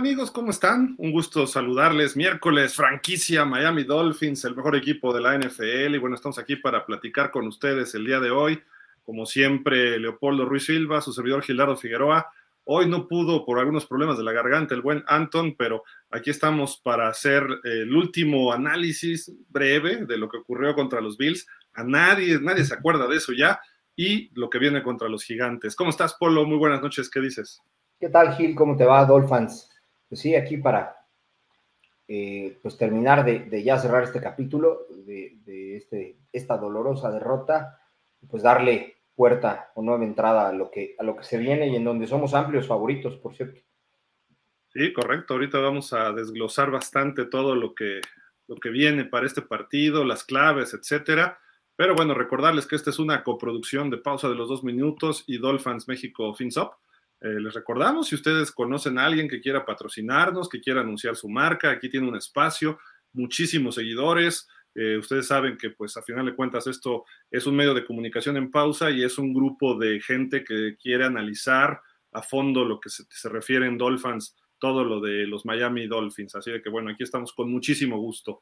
amigos? ¿Cómo están? Un gusto saludarles. Miércoles, franquicia Miami Dolphins, el mejor equipo de la NFL. Y bueno, estamos aquí para platicar con ustedes el día de hoy. Como siempre, Leopoldo Ruiz Silva, su servidor Gilardo Figueroa. Hoy no pudo por algunos problemas de la garganta el buen Anton, pero aquí estamos para hacer el último análisis breve de lo que ocurrió contra los Bills. A nadie, nadie se acuerda de eso ya. Y lo que viene contra los gigantes. ¿Cómo estás, Polo? Muy buenas noches. ¿Qué dices? ¿Qué tal, Gil? ¿Cómo te va, Dolphins? Pues sí, aquí para eh, pues terminar de, ya cerrar este capítulo de, este, esta dolorosa derrota, pues darle puerta o nueva entrada a lo, que, a lo que se viene y en donde somos amplios favoritos, por cierto. Sí, correcto. Ahorita vamos a desglosar bastante todo lo que, lo que viene para este partido, las claves, etcétera. Pero bueno, recordarles que esta es una coproducción de pausa de los dos minutos y Dolphins México FinSop. Eh, les recordamos, si ustedes conocen a alguien que quiera patrocinarnos, que quiera anunciar su marca, aquí tiene un espacio, muchísimos seguidores. Eh, ustedes saben que, pues, a final de cuentas, esto es un medio de comunicación en pausa y es un grupo de gente que quiere analizar a fondo lo que se, refiere en Dolphins, todo lo de los Miami Dolphins. Así de que, bueno, aquí estamos con muchísimo gusto.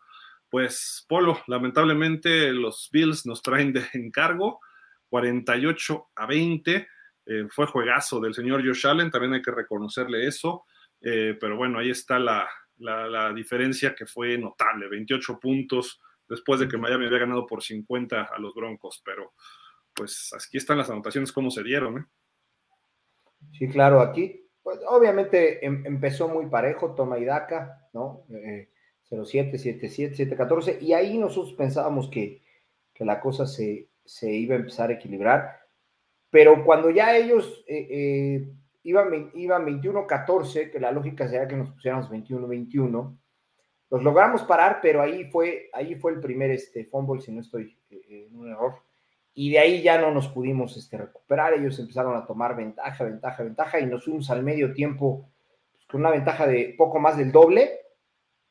Pues, Polo, lamentablemente los Bills nos traen de encargo 48 a 20 eh, fue juegazo del señor Josh Allen, también hay que reconocerle eso, eh, pero bueno, ahí está la, diferencia que fue notable, 28 puntos después de que Miami había ganado por 50 a los Broncos, pero pues aquí están las anotaciones como se dieron. ¿eh? Sí, claro, aquí pues, obviamente em, empezó muy parejo, toma y daca, ¿no? 0-7, 7-7, 7-14, y ahí nosotros pensábamos que, la cosa se, se, iba a empezar a equilibrar. Pero cuando ya ellos eh, eh, iban, iban 21-14, que la lógica sería que nos pusiéramos 21-21, los logramos parar, pero ahí fue, ahí fue el primer este, fumble, si no estoy eh, en un error. Y de ahí ya no nos pudimos este, recuperar. Ellos empezaron a tomar ventaja, ventaja, ventaja, y nos fuimos al medio tiempo pues, con una ventaja de poco más del doble.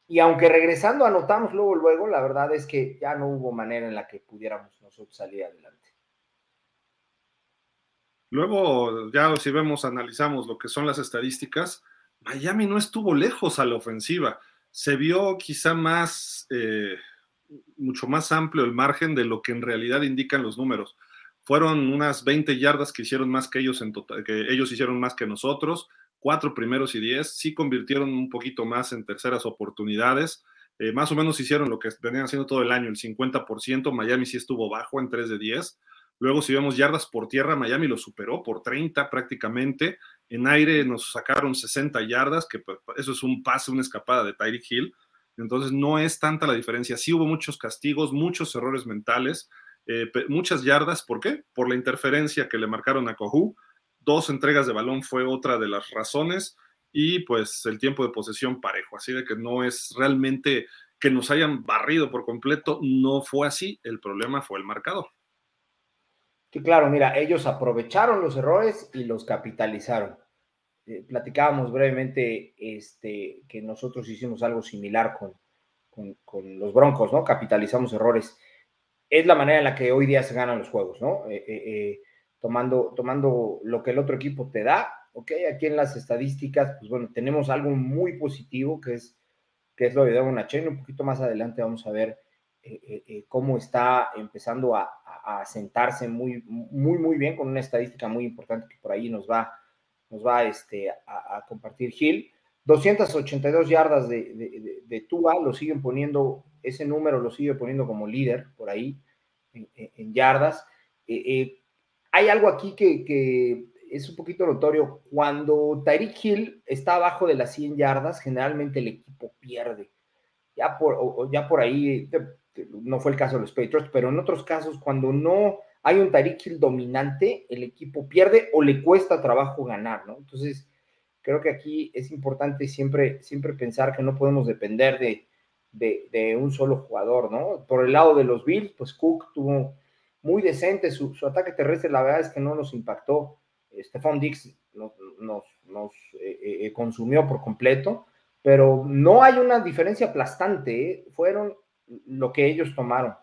Y aunque regresando anotamos luego, luego, la verdad es que ya no hubo manera en la que pudiéramos nosotros salir adelante. Luego, ya si vemos, analizamos lo que son las estadísticas, Miami no estuvo lejos a la ofensiva. Se vio quizá más, eh, mucho más amplio el margen de lo que en realidad indican los números. Fueron unas 20 yardas que hicieron más que ellos en total, que ellos hicieron más que nosotros, cuatro primeros y diez, sí convirtieron un poquito más en terceras oportunidades. Eh, más o menos hicieron lo que venían haciendo todo el año, el 50%. Miami sí estuvo bajo en 3 de 10. Luego, si vemos yardas por tierra, Miami lo superó por 30 prácticamente. En aire nos sacaron 60 yardas, que pues, eso es un pase, una escapada de Tyreek Hill. Entonces, no es tanta la diferencia. Sí hubo muchos castigos, muchos errores mentales, eh, muchas yardas. ¿Por qué? Por la interferencia que le marcaron a Cohu. Dos entregas de balón fue otra de las razones. Y pues el tiempo de posesión parejo. Así de que no es realmente que nos hayan barrido por completo. No fue así. El problema fue el marcador. Sí, claro, mira, ellos aprovecharon los errores y los capitalizaron. Eh, platicábamos brevemente este, que nosotros hicimos algo similar con, con, los Broncos, ¿no? Capitalizamos errores. Es la manera en la que hoy día se ganan los juegos, ¿no? Eh, eh, tomando, tomando lo que el otro equipo te da, ¿ok? Aquí en las estadísticas, pues bueno, tenemos algo muy positivo que es, que es lo de Devon Chain. Un poquito más adelante vamos a ver cómo está empezando a, a sentarse muy, muy, muy bien con una estadística muy importante que por ahí nos va, nos va este, a, compartir Gil. 282 yardas de, de, de, Tua, lo siguen poniendo, ese número lo sigue poniendo como líder por ahí en, yardas. Eh, eh, hay algo aquí que, que, es un poquito notorio. Cuando Tyreek Hill está abajo de las 100 yardas, generalmente el equipo pierde. Ya por, ya por ahí, este, no fue el caso de los Patriots, pero en otros casos, cuando no hay un Tariq Hill dominante, el equipo pierde o le cuesta trabajo ganar, ¿no? Entonces, creo que aquí es importante siempre, siempre pensar que no podemos depender de, de, un solo jugador, ¿no? Por el lado de los Bills, pues Cook tuvo muy decente su, ataque terrestre, la verdad es que no nos impactó. Stephon Dix nos, nos, eh, eh, eh, consumió por completo, pero no hay una diferencia aplastante, fueron lo que ellos tomaron.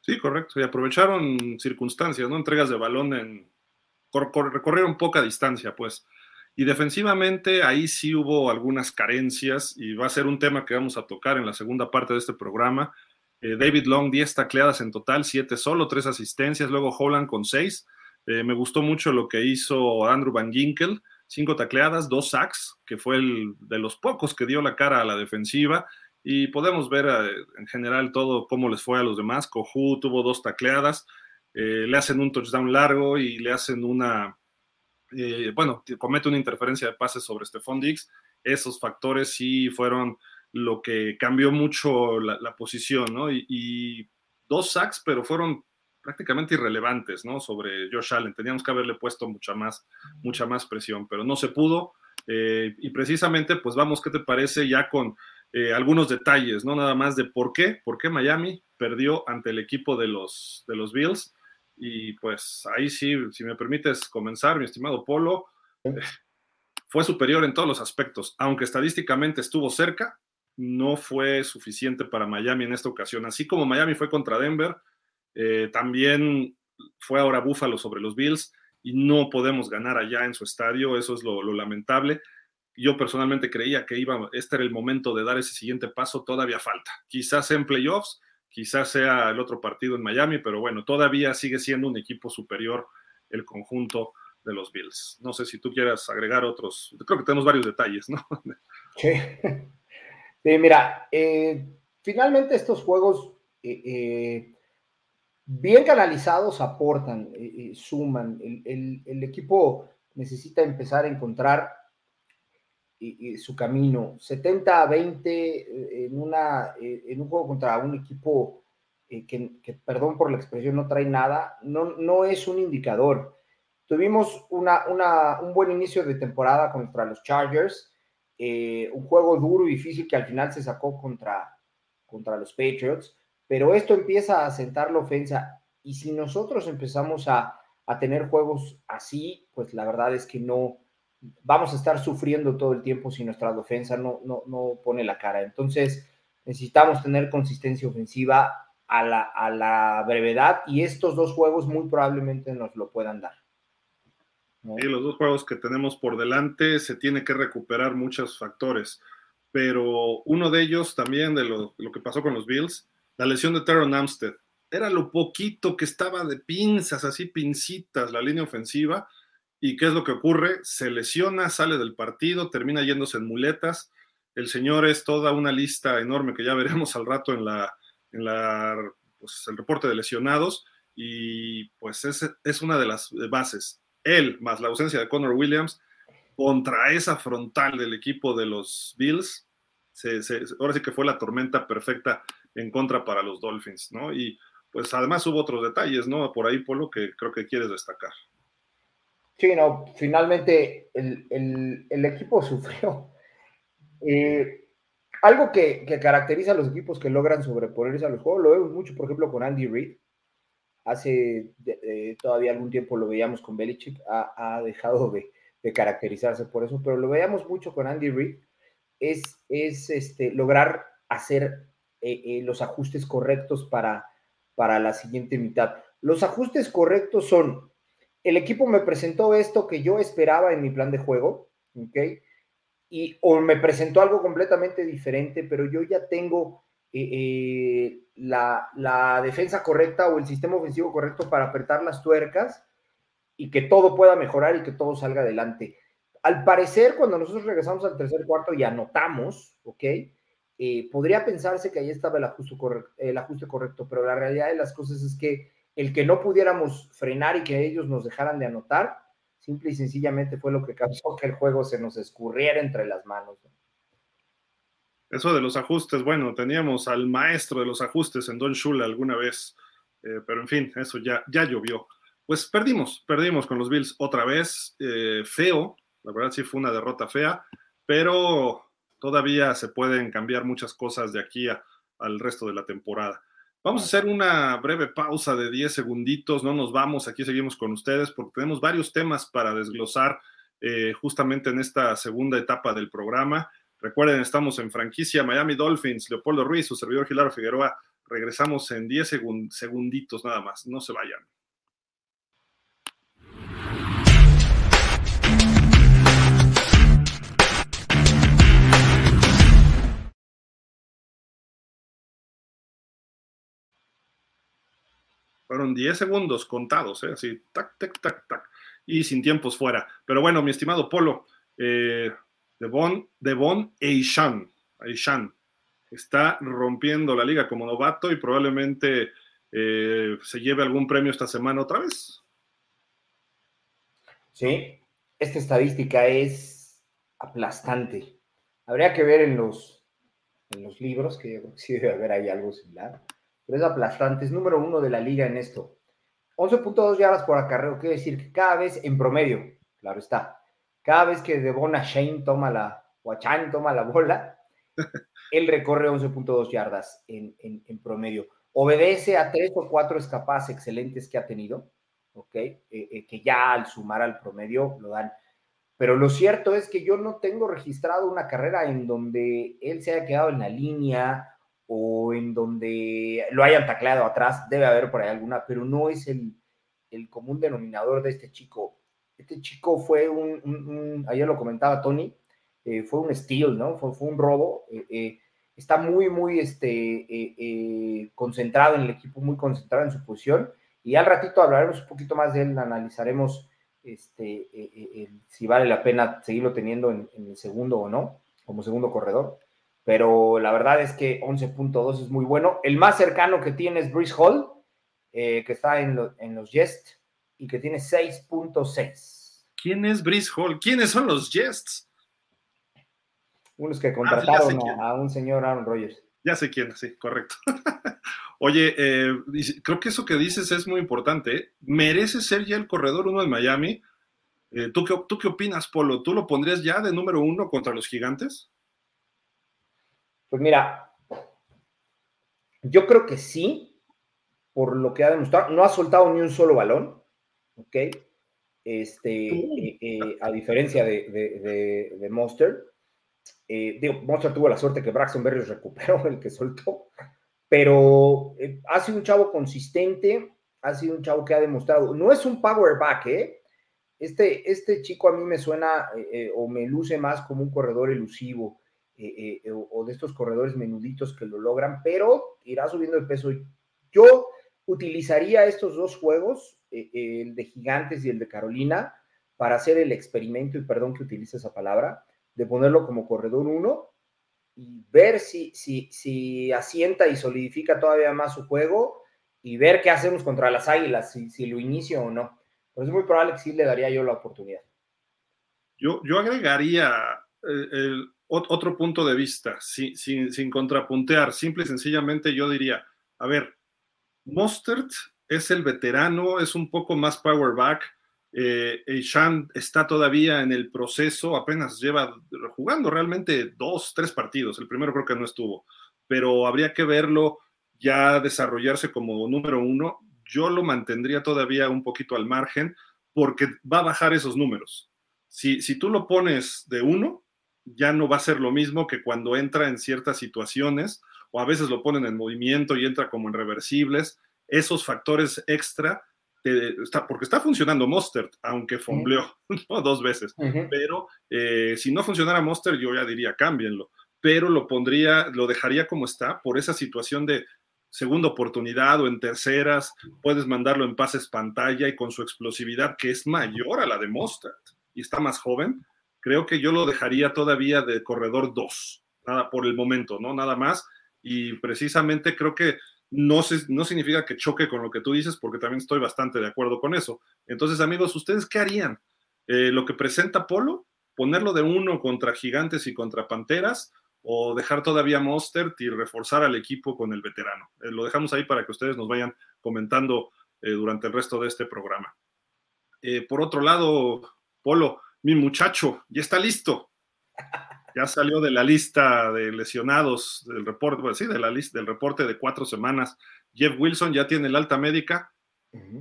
Sí, correcto. Y aprovecharon circunstancias, ¿no? Entregas de balón en. recorrieron poca distancia, pues. Y defensivamente ahí sí hubo algunas carencias y va a ser un tema que vamos a tocar en la segunda parte de este programa. Eh, David Long, 10 tacleadas en total, 7 solo, 3 asistencias, luego Holland con 6. Eh, me gustó mucho lo que hizo Andrew Van Ginkel, 5 tacleadas, 2 sacks, que fue el de los pocos que dio la cara a la defensiva. Y podemos ver eh, en general todo cómo les fue a los demás. Coju tuvo dos tacleadas, le hacen un touchdown largo y le hacen una, bueno, comete una interferencia de pases sobre Stephon Diggs. Esos factores sí fueron lo que cambió mucho la, posición, ¿no? Y, dos sacks, pero fueron prácticamente irrelevantes, ¿no? Sobre Josh Allen. Teníamos que haberle puesto mucha más, mucha más presión, pero no se pudo. Eh, y precisamente, pues vamos, ¿qué te parece ya con eh, algunos detalles, ¿no? Nada más de por qué, por qué Miami perdió ante el equipo de los, de los Bills. Y pues ahí sí, si me permites comenzar, mi estimado Polo, eh, fue superior en todos los aspectos, aunque estadísticamente estuvo cerca, no fue suficiente para Miami en esta ocasión. Así como Miami fue contra Denver, eh, también fue ahora Búfalo sobre los Bills y no podemos ganar allá en su estadio, eso es lo, lamentable. Yo personalmente creía que iba, este era el momento de dar ese siguiente paso, todavía falta. Quizás en playoffs, quizás sea el otro partido en Miami, pero bueno, todavía sigue siendo un equipo superior el conjunto de los Bills. No sé si tú quieras agregar otros, creo que tenemos varios detalles, ¿no? Sí. mira, eh, finalmente estos juegos eh, eh, bien canalizados aportan, suman. El, equipo necesita empezar a encontrar su camino. 70 a 20 en, una, en un juego contra un equipo que, perdón por la expresión, no trae nada, no, no es un indicador. Tuvimos una, un buen inicio de temporada contra los Chargers eh, un juego duro y difícil que al final se sacó contra, contra los Patriots, pero esto empieza a sentar la ofensa y si nosotros empezamos a, a tener juegos así, pues la verdad es que no vamos a estar sufriendo todo el tiempo si nuestra defensa no, no, no pone la cara. Entonces necesitamos tener consistencia ofensiva a la, a la brevedad y estos dos juegos muy probablemente nos lo puedan dar. Y los dos juegos que tenemos por delante se tiene que recuperar muchos factores, pero uno de ellos también de lo, que pasó con los Bills, la lesión de Teron Amstead. Era lo poquito que estaba de pinzas, así pincitas, la línea ofensiva. ¿Y qué es lo que ocurre? Se lesiona, sale del partido, termina yéndose en muletas. El señor es toda una lista enorme que ya veremos al rato en la, en la pues, el reporte de lesionados. Y pues es, es una de las bases él más la ausencia de Connor Williams contra esa frontal del equipo de los Bills, ahora sí que fue la tormenta perfecta en contra para los Dolphins, ¿no? Y pues además hubo otros detalles, ¿no? Por ahí, Polo, que creo que quieres destacar. Sí, no, finalmente el, equipo sufrió. Eh, algo que, caracteriza a los equipos que logran sobreponerse a los juegos, lo vemos mucho, por ejemplo, con Andy Reid. Hace todavía algún tiempo lo veíamos con Belichick, ha, dejado de, caracterizarse por eso, pero lo veíamos mucho con Andy Reid, es, es este, lograr hacer eh, eh, los ajustes correctos para, para la siguiente mitad. Los ajustes correctos son, el equipo me presentó esto que yo esperaba en mi plan de juego, ¿ok? Y, o me presentó algo completamente diferente, pero yo ya tengo eh, la, defensa correcta o el sistema ofensivo correcto para apretar las tuercas y que todo pueda mejorar y que todo salga adelante. Al parecer, cuando nosotros regresamos al tercer cuarto y anotamos, ¿ok? Eh, podría pensarse que ahí estaba el ajuste, correcto, el ajuste correcto, pero la realidad de las cosas es que el que no pudiéramos frenar y que ellos nos dejaran de anotar, simple y sencillamente fue lo que causó que el juego se nos escurriera entre las manos. Eso de los ajustes, bueno, teníamos al maestro de los ajustes en Don Shula alguna vez, eh, pero en fin, eso ya, ya llovió. Pues perdimos, perdimos con los Bills otra vez, eh, feo, la verdad sí fue una derrota fea, pero todavía se pueden cambiar muchas cosas de aquí al resto de la temporada. Vamos a hacer una breve pausa de 10 segunditos, no nos vamos, aquí seguimos con ustedes porque tenemos varios temas para desglosar eh, justamente en esta segunda etapa del programa. Recuerden, estamos en franquicia Miami Dolphins, Leopoldo Ruiz, su servidor Gilaro Figueroa. Regresamos en 10 segunditos nada más, no se vayan. Fueron 10 segundos contados, ¿eh? así, tac, tac, tac, tac, y sin tiempos fuera. Pero bueno, mi estimado Polo, eh, Devon, Devon Eishan, Eishan está rompiendo la liga como novato y probablemente eh, se lleve algún premio esta semana otra vez. Sí, esta estadística es aplastante. Habría que ver en los, en los libros, que yo creo que sí debe haber ahí algo similar, pero es aplastante. Es número uno de la liga en esto. 11.2 yardas por acarreo, quiere decir que cada vez en promedio, claro está, cada vez que Devona Shane toma la, o toma la bola, él recorre 11.2 yardas en, en, promedio. Obedece a tres o cuatro escapadas excelentes que ha tenido, ¿ok? Eh, eh, que ya al sumar al promedio lo dan. Pero lo cierto es que yo no tengo registrado una carrera en donde él se haya quedado en la línea o en donde lo hayan tacleado atrás. Debe haber por ahí alguna, pero no es el, el común denominador de este chico. Este chico fue un, ayer lo comentaba Tony, eh, fue un steal, ¿no? Fue, fue un robo. Eh, eh, está muy, muy este, concentrado en el equipo, muy concentrado en su posición. Y al ratito hablaremos un poquito más de él, analizaremos este, si vale la pena seguirlo teniendo en, el segundo o no, como segundo corredor. Pero la verdad es que 11.2 es muy bueno. El más cercano que tiene es Brice Hall, que está en, en los Jets y que tiene 6.6. ¿Quién es Brice Hall? ¿Quiénes son los Jets? Unos que ah, contrataron a, un señor Aaron Rodgers. Ya sé quién, sí, correcto. Oye, eh, creo que eso que dices es muy importante. ¿eh? ¿Merece ser ya el corredor uno de Miami? Eh, ¿tú, qué, ¿Tú qué opinas, Polo? ¿Tú lo pondrías ya de número uno contra los gigantes? Pues mira, yo creo que sí, por lo que ha demostrado. No ha soltado ni un solo balón, ¿ok? Este, a diferencia de, de, de Monster. Eh, digo, Monster tuvo la suerte que Braxton Berrios recuperó el que soltó, pero eh, ha sido un chavo consistente, ha sido un chavo que ha demostrado, no es un power back, ¿eh? Este, este chico a mí me suena eh, o me luce más como un corredor elusivo o, de estos corredores menuditos que lo logran, pero irá subiendo el peso. Yo utilizaría estos dos juegos, el de Gigantes y el de Carolina, para hacer el experimento, y perdón que utilice esa palabra, de ponerlo como corredor 1 y ver si, si, si asienta y solidifica todavía más su juego y ver qué hacemos contra las Águilas, si, si lo inicio o no. Pero es muy probable que sí le daría yo la oportunidad. Yo, yo agregaría eh, el, otro punto de vista, sin, sin, contrapuntear, simple y sencillamente yo diría, a ver, Mostert es el veterano, es un poco más power back, eh, está todavía en el proceso, apenas lleva jugando realmente dos, tres partidos. El primero creo que no estuvo, pero habría que verlo ya desarrollarse como número uno. Yo lo mantendría todavía un poquito al margen porque va a bajar esos números. Si, si tú lo pones de uno, ya no va a ser lo mismo que cuando entra en ciertas situaciones o a veces lo ponen en movimiento y entra como en reversibles. Esos factores extra porque está funcionando Monster, aunque fombleó dos veces, pero eh, si no funcionara Monster, yo ya diría cámbienlo, pero lo pondría, lo dejaría como está por esa situación de segunda oportunidad o en terceras, puedes mandarlo en pases pantalla y con su explosividad que es mayor a la de Monster y está más joven, creo que yo lo dejaría todavía de corredor 2, nada por el momento, ¿no? Nada más. Y precisamente creo que no, no significa que choque con lo que tú dices, porque también estoy bastante de acuerdo con eso. Entonces, amigos, ¿ustedes qué harían? Eh, ¿Lo que presenta Polo? ¿Ponerlo de uno contra gigantes y contra panteras? ¿O dejar todavía Monster y reforzar al equipo con el veterano? Eh, lo dejamos ahí para que ustedes nos vayan comentando eh, durante el resto de este programa. por otro lado, Polo, mi muchacho, ya está listo ya salió de la lista de lesionados del reporte, sí, de la lista del reporte de cuatro semanas. Jeff Wilson ya tiene el alta médica,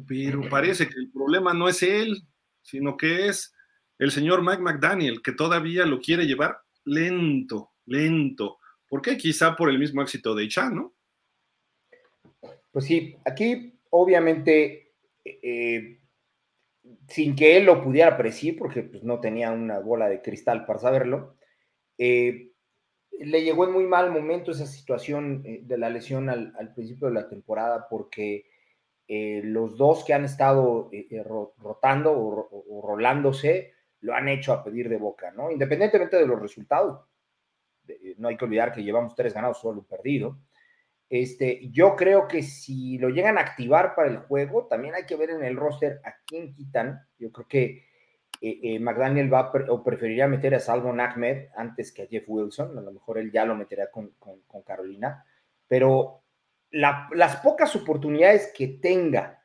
pero parece que el problema no es él, sino que es el señor Mike McDaniel, que todavía lo quiere llevar lento, lento. ¿Por qué? Quizá por el mismo éxito de Ichan, ¿no? Pues sí, aquí obviamente, eh, sin que él lo pudiera predecir, porque pues, no tenía una bola de cristal para saberlo, eh, le llegó en muy mal momento esa situación eh, de la lesión al, principio de la temporada porque eh, los dos que han estado rotando o, rolándose lo han hecho a pedir de boca, ¿no? Independientemente de los resultados, no hay que olvidar que llevamos tres ganados, solo un perdido. Este, yo creo que si lo llegan a activar para el juego, también hay que ver en el roster a quién quitan. Yo creo que McDaniel va o preferiría meter a Salvo Ahmed antes que a Jeff Wilson. A lo mejor él ya lo meterá con, Carolina. Pero las pocas oportunidades que tenga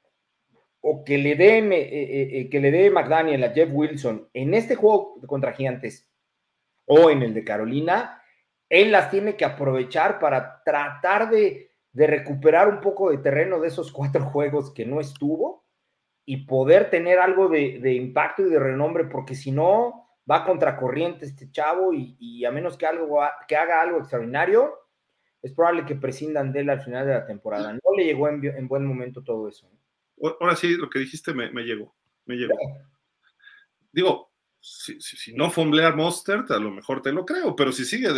o que le dé eh, eh, eh, que le dé McDaniel a Jeff Wilson en este juego contra Gigantes o en el de Carolina, él las tiene que aprovechar para tratar de, recuperar un poco de terreno de esos cuatro juegos que no estuvo y poder tener algo de, impacto y de renombre, porque si no, va contra corriente este chavo y, a menos que, algo, que haga algo extraordinario, es probable que prescindan de él al final de la temporada. No le llegó en, buen momento todo eso. Ahora sí, lo que dijiste me, llegó, me llegó. Digo, si, no fomblea Mostert, a lo mejor te lo creo, pero si sigue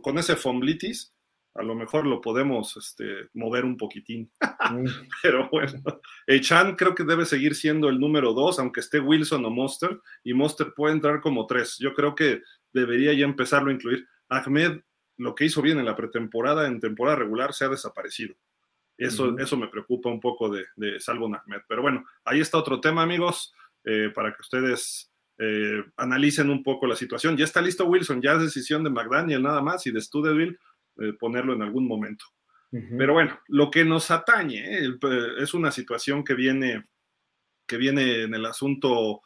con ese fomblitis, a lo mejor lo podemos este, mover un poquitín. Mm. pero bueno, Echan creo que debe seguir siendo el número dos, aunque esté Wilson o Mostert, y Mostert puede entrar como tres. Yo creo que debería ya empezarlo a incluir. Ahmed lo que hizo bien en la pretemporada, en temporada regular, se ha desaparecido. Eso, eso me preocupa un poco de, de Salvo Ahmed. Pero bueno, ahí está otro tema, amigos, eh, para que ustedes eh, analicen un poco la situación. Ya está listo Wilson, ya es decisión de McDaniel nada más y de Studeville eh, ponerlo en algún momento. Pero bueno, lo que nos atañe es una situación que viene, que viene en el asunto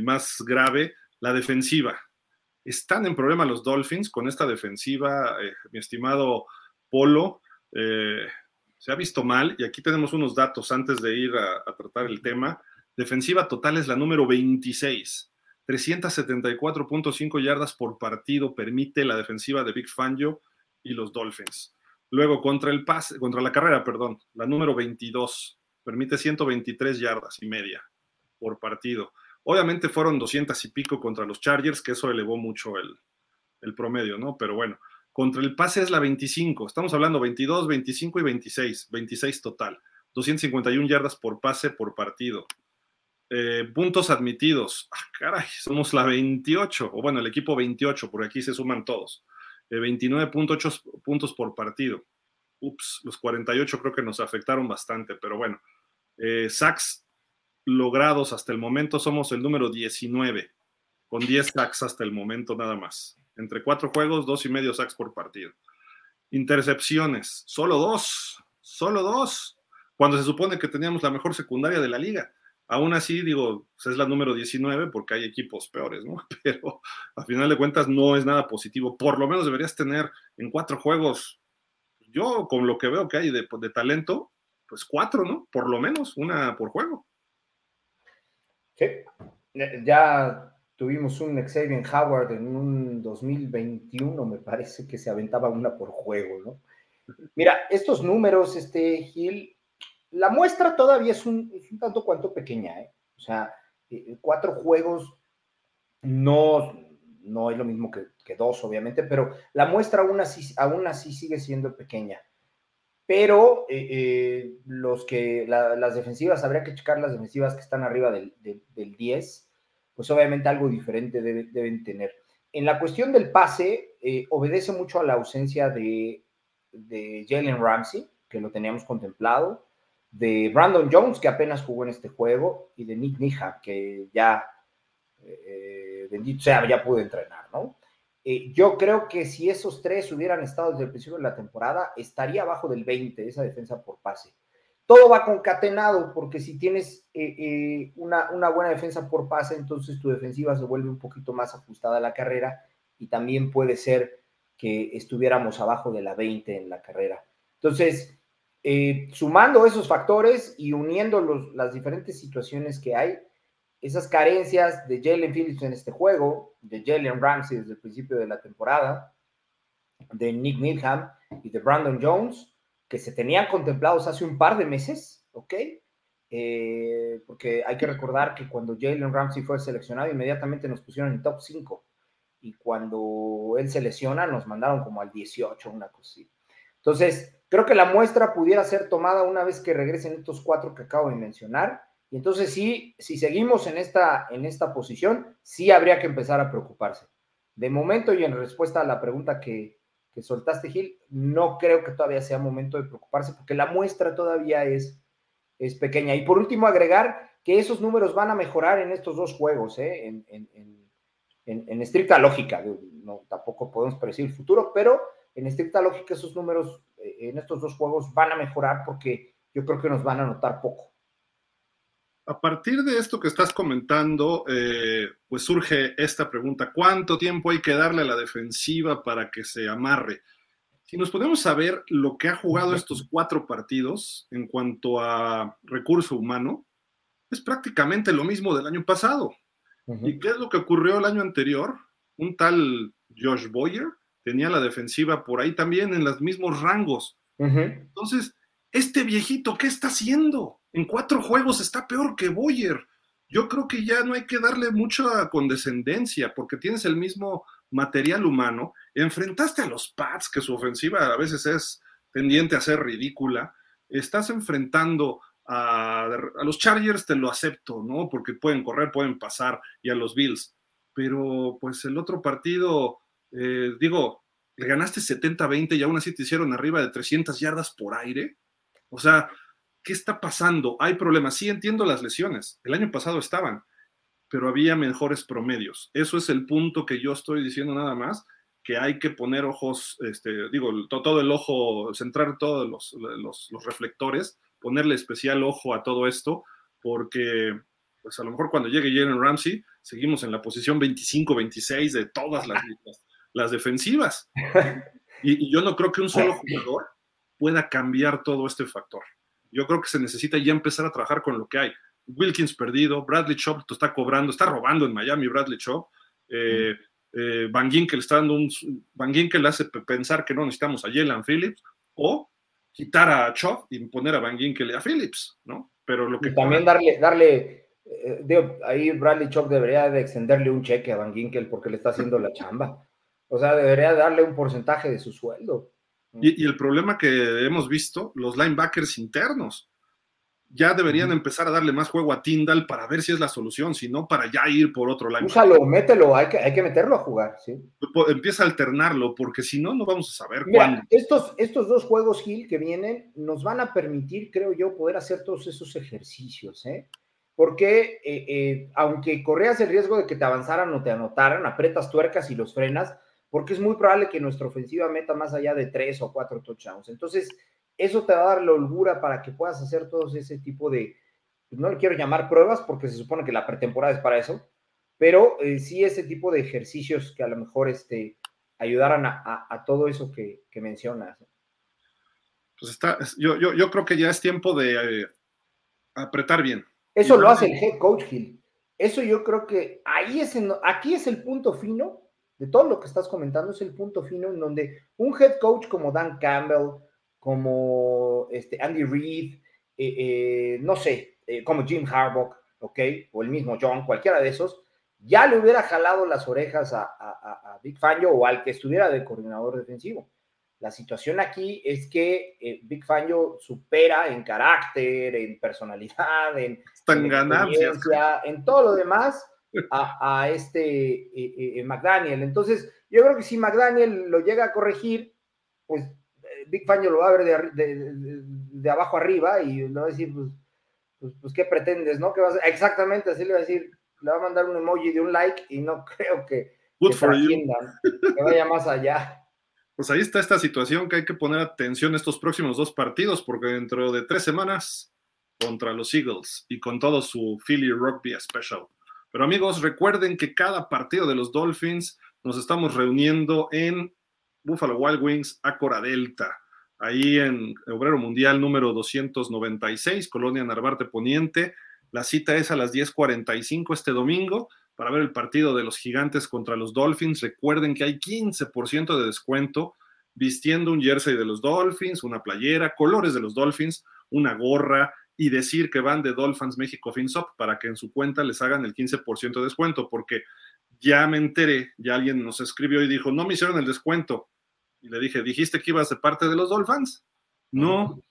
más grave, la defensiva. Están en problema los Dolphins con esta defensiva, eh, mi estimado Polo. Eh, se ha visto mal y aquí tenemos unos datos antes de ir a, tratar el tema. Defensiva total es la número 26. 374.5 yardas por partido permite la defensiva de Big Fangio y los Dolphins. Luego contra el pase, contra la carrera, perdón, la número 22 permite 123 yardas y media por partido. Obviamente fueron 200 y pico contra los Chargers, que eso elevó mucho el, promedio, ¿no? Pero bueno, contra el pase es la 25. Estamos hablando 22, 25 y 26. 26 total. 251 yardas por pase por partido. Eh, puntos admitidos. Ah, caray, somos la 28. O bueno, el equipo 28, porque aquí se suman todos. 29.8 eh, puntos por partido. Ups, los 48 creo que nos afectaron bastante, pero bueno. Eh, sacks logrados hasta el momento somos el número 19, con 10 sacks hasta el momento nada más. Entre cuatro juegos, dos y medio sacks por partido. Intercepciones, solo dos, solo dos, cuando se supone que teníamos la mejor secundaria de la liga. Aún así, digo, pues, es la número 19 porque hay equipos peores, ¿no? Pero a final de cuentas no es nada positivo. Por lo menos deberías tener en cuatro juegos, yo con lo que veo que hay de, de talento, pues cuatro, ¿no? Por lo menos, una por juego. Sí, ya tuvimos un Xavier Howard en un 2021, me parece que se aventaba una por juego, ¿no? Mira, estos números, este Gil, la muestra todavía es un, tanto cuanto pequeña, ¿eh? O sea, eh, cuatro juegos no, no es lo mismo que, dos, obviamente, pero la muestra aún así, aún así sigue siendo pequeña pero eh, eh, los que las defensivas, habría que checar las defensivas que están arriba del, 10, pues obviamente algo diferente deben tener. En la cuestión del pase, eh, obedece mucho a la ausencia de Jalen Ramsey, que lo teníamos contemplado, de Brandon Jones, que apenas jugó en este juego, y de Nick Nija, que ya, bendito sea, ya pudo entrenar, ¿no? Eh, yo creo que si esos tres hubieran estado desde el principio de la temporada, estaría abajo del 20 esa defensa por pase. Todo va concatenado, porque si tienes eh, eh, una, una, buena defensa por pase, entonces tu defensiva se vuelve un poquito más ajustada a la carrera y también puede ser que estuviéramos abajo de la 20 en la carrera. Entonces, sumando esos factores y uniendo los, las diferentes situaciones que hay, esas carencias de Jalen Phillips en este juego, de Jalen Ramsey desde el principio de la temporada, de Nick Needham y de Brandon Jones, que se tenían contemplados hace un par de meses, ¿ok? Eh, porque hay que recordar que cuando Jalen Ramsey fue seleccionado, inmediatamente nos pusieron en top 5. Y cuando él se lesiona, nos mandaron como al 18, una cosa. Entonces, Creo que la muestra pudiera ser tomada una vez que regresen estos cuatro que acabo de mencionar. Y entonces sí, si seguimos en esta, en esta posición, sí habría que empezar a preocuparse. De momento y en respuesta a la pregunta que, que soltaste, Gil, no creo que todavía sea momento de preocuparse porque la muestra todavía es, es pequeña. Y por último, agregar que esos números van a mejorar en estos dos juegos, ¿eh? en, en, en, estricta lógica. No, tampoco podemos predecir el futuro, pero en estricta lógica esos números en estos dos juegos van a mejorar porque yo creo que nos van a notar poco. A partir de esto que estás comentando, eh, pues surge esta pregunta, ¿cuánto tiempo hay que darle a la defensiva para que se amarre? Si nos podemos saber lo que ha jugado estos cuatro partidos en cuanto a recurso humano, es prácticamente lo mismo del año pasado. ¿Y qué es lo que ocurrió el año anterior? Un tal Josh Boyer tenía la defensiva por ahí también en los mismos rangos. Entonces, este viejito, ¿qué está haciendo? En cuatro juegos está peor que Boyer. Yo creo que ya no hay que darle mucha condescendencia porque tienes el mismo material humano. Enfrentaste a los Pats, que su ofensiva a veces es tendiente a ser ridícula. Estás enfrentando a, a, los Chargers, te lo acepto, ¿no? Porque pueden correr, pueden pasar, y a los Bills. Pero pues el otro partido eh, digo, le ganaste 70-20 y aún así te hicieron arriba de 300 yardas por aire. O sea, ¿qué está pasando? Hay problemas. Sí entiendo las lesiones. El año pasado estaban, pero había mejores promedios. Eso es el punto que yo estoy diciendo nada más, que hay que poner ojos, este, digo, todo el ojo, centrar todos los, los reflectores, ponerle especial ojo a todo esto, porque pues a lo mejor cuando llegue Jalen Ramsey, seguimos en la posición 25-26 de todas las ligas las defensivas. Y, yo no creo que un solo jugador pueda cambiar todo este factor. Yo creo que se necesita ya empezar a trabajar con lo que hay. Wilkins perdido, Bradley Chop está cobrando, está robando en Miami Bradley Chop. Eh, eh, Van Ginkel está dando un. Van Ginkel hace pensar que no necesitamos a Jalen Phillips o quitar a Chop y poner a Van Ginkel y a Phillips, ¿no? Pero lo que. también darle, darle eh, ahí Bradley Chop debería de extenderle un cheque a Van Ginkel porque le está haciendo la chamba. O sea, debería darle un porcentaje de su sueldo. Y, el problema que hemos visto, los linebackers internos, ya deberían empezar a darle más juego a Tyndall para ver si es la solución, si no, para ya ir por otro linebacker. Úsalo, mételo, hay que, hay que meterlo a jugar, ¿sí? Empieza a alternarlo, porque si no, no vamos a saber cuándo. Estos, estos dos juegos, Gil, que vienen, nos van a permitir, creo yo, poder hacer todos esos ejercicios, ¿eh? Porque eh, eh, aunque corrías el riesgo de que te avanzaran o te anotaran, apretas tuercas y los frenas, porque es muy probable que nuestra ofensiva meta más allá de tres o cuatro touchdowns. Entonces, eso te va a dar la holgura para que puedas hacer todos ese tipo de, pues, no le quiero llamar pruebas porque se supone que la pretemporada es para eso, pero eh, sí ese tipo de ejercicios que a lo mejor este, ayudaran a, todo eso que, mencionas. Pues está, yo, yo, creo que ya es tiempo de eh, apretar bien. Eso lo hace el head coach Hill. Eso yo creo que ahí es aquí es el punto fino de todo lo que estás comentando es el punto fino en donde un head coach como Dan Campbell, como este Andy Reid, eh, eh, no sé, eh, como Jim Harbaugh, ¿ok? O el mismo John, cualquiera de esos, ya le hubiera jalado las orejas a, a, Big Fangio o al que estuviera de coordinador defensivo. La situación aquí es que Big Fangio supera en carácter, en personalidad, en, en, en todo lo demás a, este eh, eh, McDaniel. Entonces, yo creo que si McDaniel lo llega a corregir, pues eh, Big Fangio lo va a ver de, abajo arriba y le va a decir, pues, pues, pues ¿qué pretendes, no? vas Exactamente, así le va a decir, le va a mandar un emoji de un like y no creo que, que, vaya más allá. Pues ahí está esta situación que hay que poner atención estos próximos dos partidos, porque dentro de tres semanas contra los Eagles y con todo su Philly Rugby Special pero amigos, recuerden que cada partido de los Dolphins nos estamos reuniendo en Buffalo Wild Wings, Acora Delta, ahí en Obrero Mundial número 296, Colonia Narvarte Poniente. La cita es a las 10:45 este domingo para ver el partido de los gigantes contra los Dolphins. Recuerden que hay 15% de descuento vistiendo un jersey de los Dolphins, una playera, colores de los Dolphins, una gorra, y decir que van de Dolphins México FinSop para que en su cuenta les hagan el 15% de descuento, porque ya me enteré, ya alguien nos escribió y dijo, no me hicieron el descuento. Y le dije, ¿dijiste que ibas de parte de los Dolphins? No.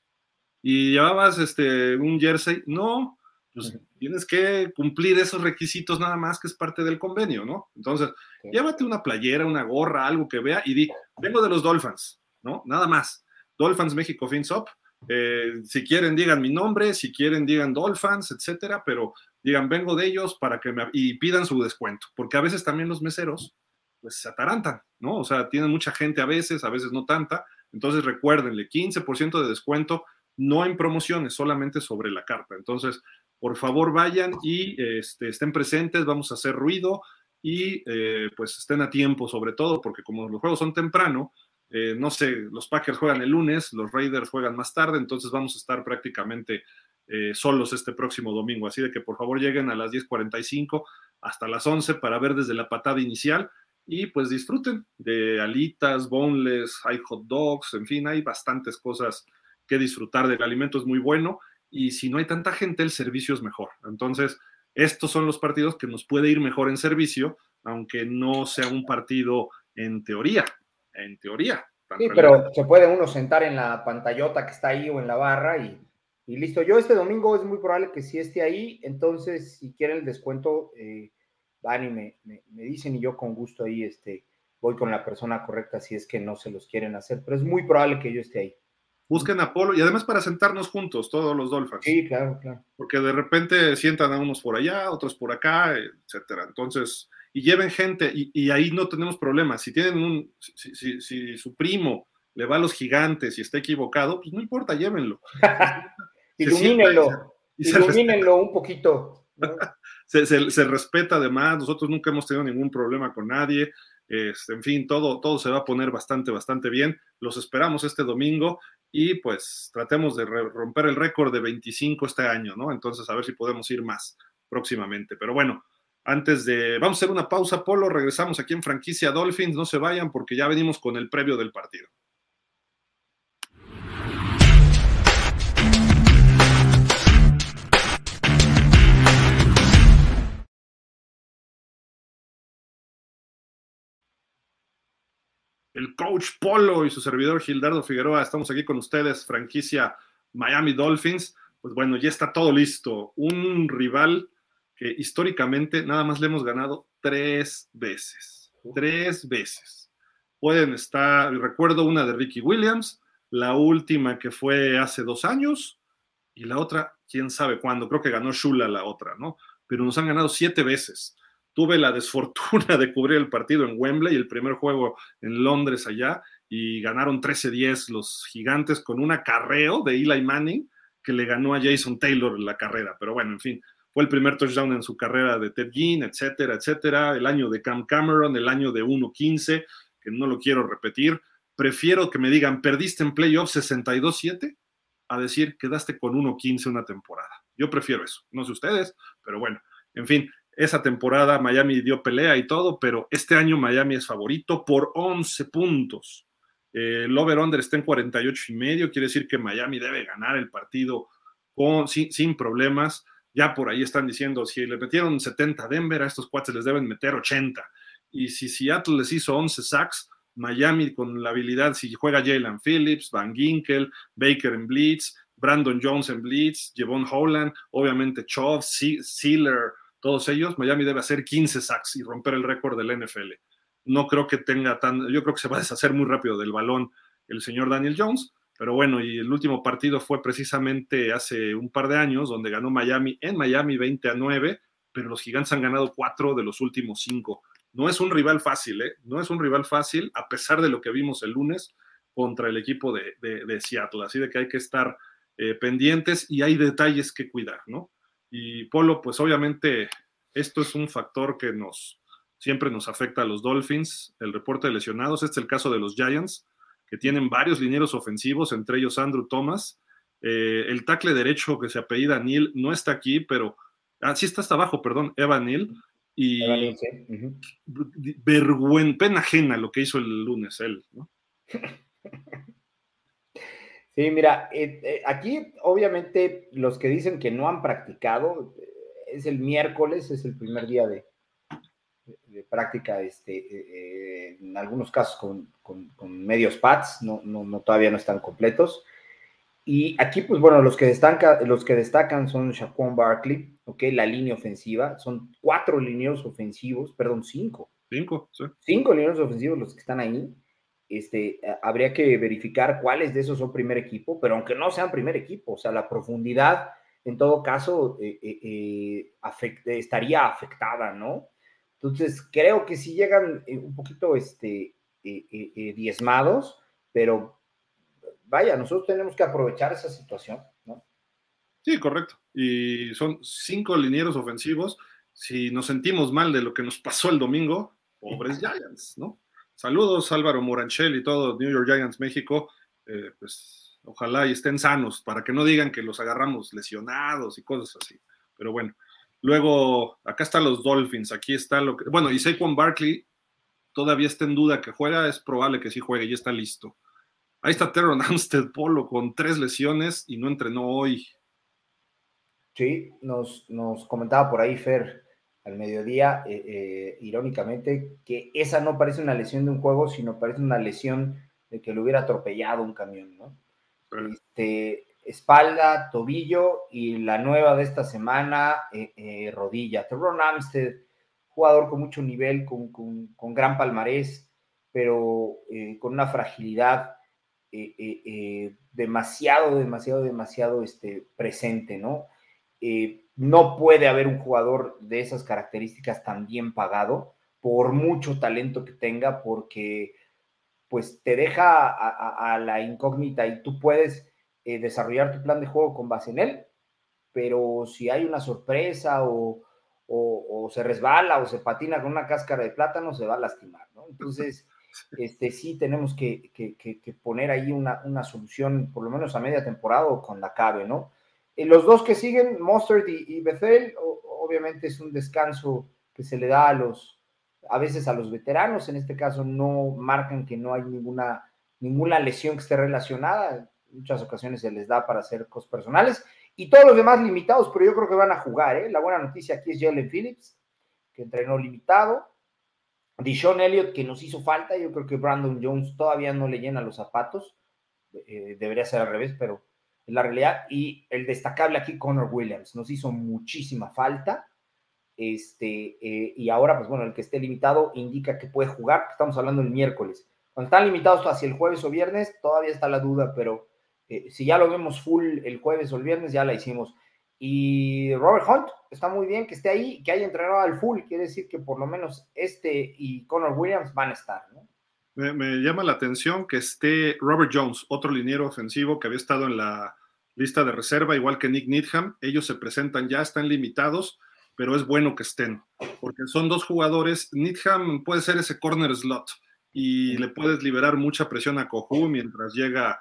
¿Y llevabas este, un jersey? No. Pues tienes que cumplir esos requisitos nada más que es parte del convenio, ¿no? Entonces, llévate una playera, una gorra, algo que vea y di, vengo de los Dolphins, ¿no? Nada más. Dolphins México Fins Up. Eh, si quieren, digan mi nombre, si quieren, digan Dolphins, etcétera, pero digan, vengo de ellos para que me. y pidan su descuento, porque a veces también los meseros, pues se atarantan, ¿no? O sea, tienen mucha gente a veces, a veces no tanta. Entonces, recuérdenle, 15% de descuento, no en promociones, solamente sobre la carta. Entonces, por favor, vayan y este, estén presentes, vamos a hacer ruido y eh, pues estén a tiempo, sobre todo, porque como los juegos son temprano, eh, no sé, los Packers juegan el lunes, los Raiders juegan más tarde, entonces vamos a estar prácticamente eh, solos este próximo domingo. Así de que por favor lleguen a las 10:45 hasta las 11 para ver desde la patada inicial y pues disfruten de alitas, boneless, hay hot dogs, en fin, hay bastantes cosas que disfrutar del alimento, es muy bueno y si no hay tanta gente, el servicio es mejor. Entonces, estos son los partidos que nos puede ir mejor en servicio, aunque no sea un partido en teoría, en teoría. Sí, pero se puede uno sentar en la pantallota que está ahí o en la barra y, listo. Yo este domingo es muy probable que sí esté ahí, entonces si quieren el descuento, eh, van y me, dicen y yo con gusto ahí este, voy con la persona correcta si es que no se los quieren hacer, pero es muy probable que yo esté ahí. Busquen a Polo y además para sentarnos juntos, todos los Dolphins. Sí, claro, claro. Porque de repente sientan a unos por allá, otros por acá, etcétera. Entonces, y lleven gente y, ahí no tenemos problemas. Si tienen un, si, su primo le va a los gigantes y está equivocado, pues no importa, llévenlo. ilumínenlo, ilumínenlo un poquito. se, respeta además, nosotros nunca hemos tenido ningún problema con nadie. Este, en fin, todo, todo se va a poner bastante, bastante bien. Los esperamos este domingo y pues tratemos de romper el récord de 25 este año, ¿no? Entonces, a ver si podemos ir más próximamente. Pero bueno, antes de, vamos a hacer una pausa, Polo, regresamos aquí en franquicia Dolphins, no se vayan porque ya venimos con el previo del partido. el coach Polo y su servidor Gildardo Figueroa. Estamos aquí con ustedes, franquicia Miami Dolphins. Pues bueno, ya está todo listo. Un rival que históricamente nada más le hemos ganado tres veces. Tres veces. Pueden estar, recuerdo una de Ricky Williams, la última que fue hace dos años y la otra, quién sabe cuándo, creo que ganó Shula la otra, ¿no? Pero nos han ganado siete veces. Tuve la desfortuna de cubrir el partido en Wembley, el primer juego en Londres allá, y ganaron 13-10 los gigantes con un acarreo de Eli Manning que le ganó a Jason Taylor la carrera. Pero bueno, en fin, fue el primer touchdown en su carrera de Ted Ginn, etcétera, etcétera. El año de Cam Cameron, el año de 1-15, que no lo quiero repetir. Prefiero que me digan, perdiste en playoff 62-7, a decir, quedaste con 1-15 una temporada. Yo prefiero eso. No sé ustedes, pero bueno, en fin, esa temporada Miami dio pelea y todo, pero este año Miami es favorito por 11 puntos. el over-under está en 48 y medio, quiere decir que Miami debe ganar el partido con, sin, sin problemas ya por ahí están diciendo, si le metieron 70 a Denver, a estos cuates les deben meter 80. Y si Seattle les hizo 11 sacks, Miami con la habilidad, si juega Jalen Phillips, Van Ginkel, Baker en Blitz, Brandon Jones en Blitz, Jevon Holland, obviamente Chov, Sealer, todos ellos, Miami debe hacer 15 sacks y romper el récord del NFL. No creo que tenga tan, yo creo que se va a deshacer muy rápido del balón el señor Daniel Jones, pero bueno, y el último partido fue precisamente hace un par de años, donde ganó Miami en Miami 20 a 9, pero los gigantes han ganado cuatro de los últimos cinco. No es un rival fácil, ¿eh? No es un rival fácil, a pesar de lo que vimos el lunes contra el equipo de, Seattle. Así de que hay que estar eh, pendientes y hay detalles que cuidar, ¿no? Y Polo, pues obviamente esto es un factor que nos siempre nos afecta a los Dolphins, el reporte de lesionados. Este es el caso de los Giants que tienen varios linieros ofensivos, entre ellos Andrew Thomas. Eh, el tackle derecho que se apellida Neil no está aquí, pero. Ah, sí está hasta abajo, perdón, Evan Neal. Y vergüenza, pena ajena lo que hizo el lunes él, ¿no? Sí, mira, eh, eh, aquí obviamente los que dicen que no han practicado, es el miércoles, es el primer día de, de práctica, este, eh, eh, en algunos casos con, con, medios pads, no, no, no, todavía no están completos. Y aquí, pues bueno, los que, destacan, los que destacan son Shaquon Barkley, ¿ok? La línea ofensiva. Son cuatro lineos ofensivos, perdón, cinco. Cinco, sí. Cinco lineos ofensivos los que están ahí. Este, habría que verificar cuáles de esos son primer equipo, pero aunque no sean primer equipo, o sea, la profundidad en todo caso eh, eh, eh, estaría afectada, ¿no? Entonces, creo que sí llegan un poquito este, diezmados, pero vaya, nosotros tenemos que aprovechar esa situación, ¿no? Sí, correcto. Y son cinco linieros ofensivos. Si nos sentimos mal de lo que nos pasó el domingo, pobres Giants, ¿no? Saludos Álvaro Moranchel y todo New York Giants México. pues ojalá y estén sanos para que no digan que los agarramos lesionados y cosas así. Pero bueno, luego acá están los Dolphins, aquí está lo que... Bueno, y Saquon Barkley todavía está en duda que juega, es probable que sí juegue, y está listo. Ahí está Teron Amstead Polo con tres lesiones y no entrenó hoy. Sí, nos, nos comentaba por ahí Fer al mediodía, eh, eh, irónicamente, que esa no parece una lesión de un juego, sino parece una lesión de que lo hubiera atropellado un camión, ¿no? Este, espalda, tobillo y la nueva de esta semana, eh, rodilla. Teron Amstead, jugador con mucho nivel, con, con gran palmarés, pero con una fragilidad eh, eh, eh, demasiado, demasiado, demasiado este, presente, ¿no? no puede haber un jugador de esas características tan bien pagado, por mucho talento que tenga, porque pues te deja a, la incógnita y tú puedes desarrollar tu plan de juego con base en él, pero si hay una sorpresa o, o, se resbala o se patina con una cáscara de plátano, se va a lastimar, ¿no? Entonces, este, sí tenemos que, poner ahí una, solución, por lo menos a media temporada o con la cabe, ¿no? Eh, los dos que siguen, Mustard y, Bethel, obviamente es un descanso que se le da a los, a veces a los veteranos, en este caso no marcan que no hay ninguna, ninguna lesión que esté relacionada, muchas ocasiones se les da para hacer cosas personales, y todos los demás limitados, pero yo creo que van a jugar, ¿eh? La buena noticia aquí es Jalen Phillips, que entrenó limitado, Dishon Elliott, que nos hizo falta, yo creo que Brandon Jones todavía no le llena los zapatos, eh, debería ser al revés, pero es la realidad. Y el destacable aquí, Connor Williams, nos hizo muchísima falta. Este, eh, y ahora, pues bueno, el que esté limitado indica que puede jugar, estamos hablando el miércoles. Cuando están limitados hacia el jueves o viernes, todavía está la duda, pero eh, si ya lo vemos full el jueves o el viernes, ya la hicimos. Y Robert Hunt, está muy bien que esté ahí, que haya entrenado al full, quiere decir que por lo menos este y Connor Williams van a estar, ¿no? Me, llama la atención que esté Robert Jones, otro liniero ofensivo que había estado en la lista de reserva, igual que Nick Needham. Ellos se presentan ya, están limitados, pero es bueno que estén, porque son dos jugadores. Needham puede ser ese corner slot y le puedes liberar mucha presión a Kohu mientras llega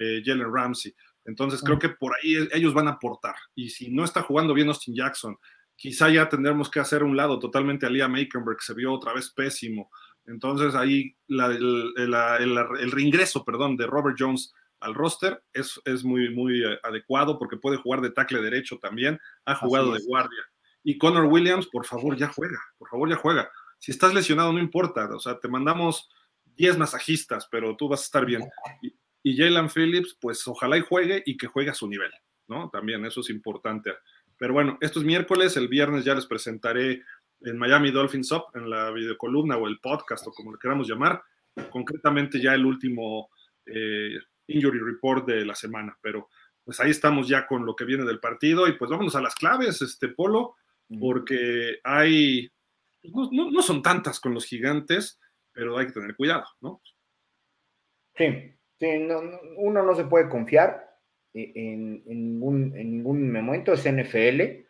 eh, Jalen Ramsey. Entonces creo que por ahí e, ellos van a aportar. Y si no está jugando bien Austin Jackson, quizá ya tendremos que hacer un lado totalmente a Liam que se vio otra vez pésimo. Entonces ahí el, reingreso, perdón, de Robert Jones al roster es, es muy, muy eh, adecuado porque puede jugar de tackle derecho también, ha jugado de guardia. Y Connor Williams, por favor, ya juega, por favor, ya juega. Si estás lesionado, no importa, o sea, te mandamos 10 masajistas, pero tú vas a estar bien. Y Jalen Phillips, pues ojalá y juegue y que juegue a su nivel, ¿no? También eso es importante. Pero bueno, esto es miércoles, el viernes ya les presentaré en Miami Dolphins Up, en la videocolumna o el podcast o como le queramos llamar, concretamente ya el último eh, injury report de la semana. Pero pues ahí estamos ya con lo que viene del partido y pues vámonos a las claves, este Polo, porque hay, no, no son tantas con los gigantes, pero hay que tener cuidado, ¿no? Sí, uno no se puede confiar en, ningún, en ningún momento, es NFL.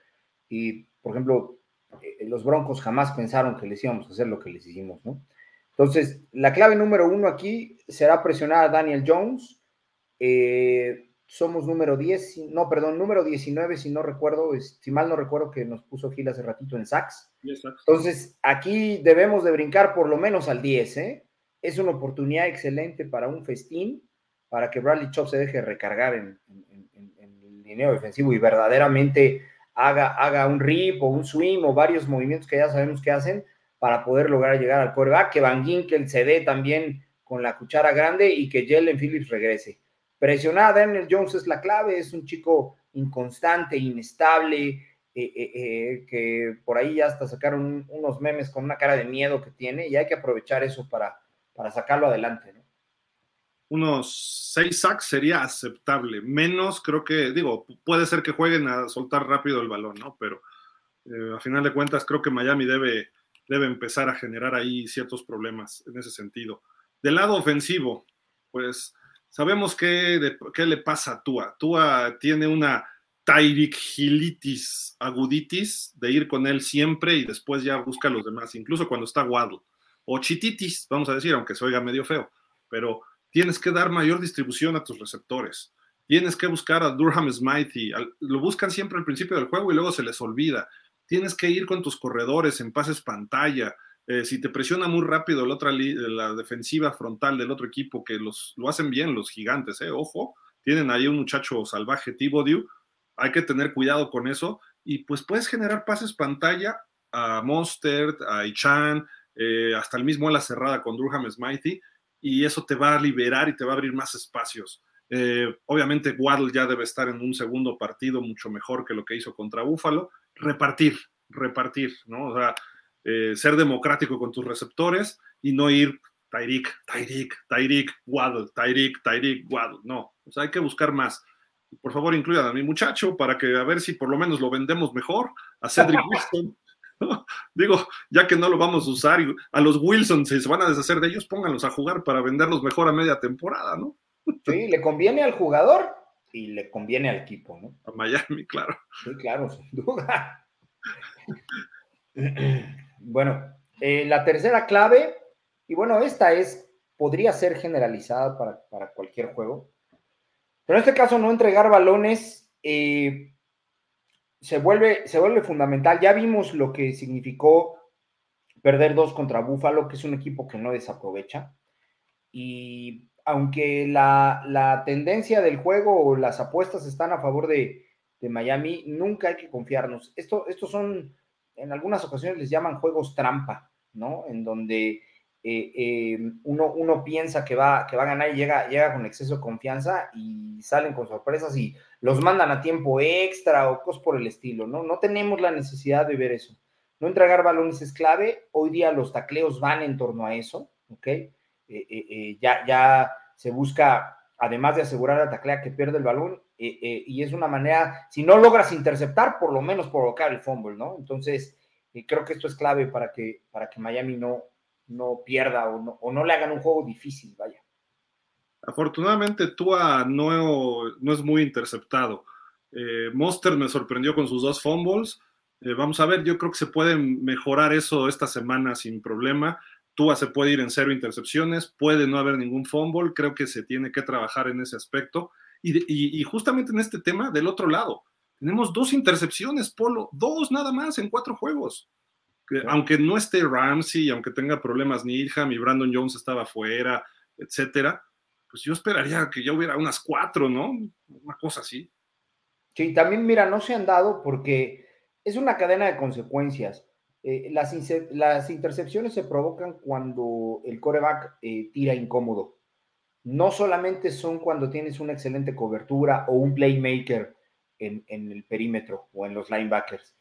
Y, por ejemplo, eh, los Broncos jamás pensaron que les íbamos a hacer lo que les hicimos, ¿no? Entonces, la clave número uno aquí será presionar a Daniel Jones. Eh, somos número 10, no, perdón, número 19, si no recuerdo, si mal no recuerdo que nos puso Gil hace ratito en sacks. Entonces, aquí debemos de brincar por lo menos al 10, ¿eh? Es una oportunidad excelente para un festín, para que Bradley Chop se deje recargar en, el dinero defensivo y verdaderamente haga, haga un rip o un swing o varios movimientos que ya sabemos que hacen para poder lograr llegar al coreback, que Van Ginkel se dé también con la cuchara grande y que Jalen Phillips regrese. presionar a Daniel Jones es la clave, es un chico inconstante, inestable, eh, eh, eh, que por ahí ya hasta sacaron unos memes con una cara de miedo que tiene y hay que aprovechar eso para, para sacarlo adelante. Unos seis sacks sería aceptable, menos creo que, digo, puede ser que jueguen a soltar rápido el balón, ¿no? Pero a final de cuentas creo que Miami debe, debe empezar a generar ahí ciertos problemas en ese sentido. Del lado ofensivo, pues sabemos qué, qué le pasa a Tua. Tua tiene una Tyreek Hilitis aguditis de ir con él siempre y después ya busca a los demás, incluso cuando está Waddle. O chititis, vamos a decir, aunque se oiga medio feo, pero tienes que dar mayor distribución a tus receptores. Tienes que buscar a Durham Smithy. Lo buscan siempre al principio del juego y luego se les olvida. Tienes que ir con tus corredores en pases pantalla. Eh, si te presiona muy rápido la otra la defensiva frontal del otro equipo, que los, lo hacen bien los gigantes, eh, ojo, tienen ahí un muchacho salvaje, Thibodeau, hay que tener cuidado con eso y pues puedes generar pases pantalla a Monster, a Ichan, eh, hasta el mismo a la cerrada con Durham Smithy y eso te va a liberar y te va a abrir más espacios. Eh, obviamente Waddle ya debe estar en un segundo partido mucho mejor que lo que hizo contra Buffalo. Repartir, repartir, ¿no? O sea, eh, ser democrático con tus receptores y no ir Tyreek, Tyreek, Tyreek, Waddle, Tyreek, Tyreek, Waddle. No, o sea, hay que buscar más por favor incluyan a mi muchacho para que a ver si por lo menos lo vendemos mejor, a Cedric Digo, ya que no lo vamos a usar, a los Wilson, si se van a deshacer de ellos, pónganlos a jugar para venderlos mejor a media temporada, ¿no? Sí, le conviene al jugador y le conviene al equipo, ¿no? A Miami, claro. Sí, claro, sin duda. bueno, eh, la tercera clave, y bueno, esta es, podría ser generalizada para, para cualquier juego, pero en este caso, no entregar balones eh, se, vuelve, se vuelve fundamental. Ya vimos lo que significó perder dos contra Búfalo, que es un equipo que no desaprovecha. Y aunque la, tendencia del juego o las apuestas están a favor de, Miami, nunca hay que confiarnos. Esto, estos son, en algunas ocasiones les llaman juegos trampa, ¿no? En donde eh, eh, uno, uno, piensa que va, que va a ganar y llega, llega con exceso de confianza y salen con sorpresas y los mandan a tiempo extra o cosas por el estilo, ¿no? No tenemos la necesidad de ver eso. No entregar balones es clave. Hoy día los tacleos van en torno a eso, ¿ok? Eh, ya, ya se busca, además de asegurar a taclea que pierde el balón, y es una manera, si no logras interceptar, por lo menos provocar el fumble, ¿no? Entonces, creo que esto es clave para que, para que Miami no, no pierda o no, le hagan un juego difícil, vaya. Afortunadamente, Tua no, es muy interceptado. Eh, Monster me sorprendió con sus dos fumbles. Eh, vamos a ver, yo creo que se puede mejorar eso esta semana sin problema. Tua se puede ir en cero intercepciones, puede no haber ningún fumble. Creo que se tiene que trabajar en ese aspecto. Y, y justamente en este tema, del otro lado, tenemos dos intercepciones, Polo, dos nada más en cuatro juegos aunque no esté Ramsey, aunque tenga problemas Needham y Brandon Jones estaba fuera, etcétera, pues yo esperaría que ya hubiera unas cuatro, ¿no? Una cosa así. Sí, también, mira, no se han dado porque es una cadena de consecuencias. Eh, las, las, intercepciones se provocan cuando el coreback eh, tira incómodo. No solamente son cuando tienes una excelente cobertura o un playmaker en, en el perímetro o en los linebackers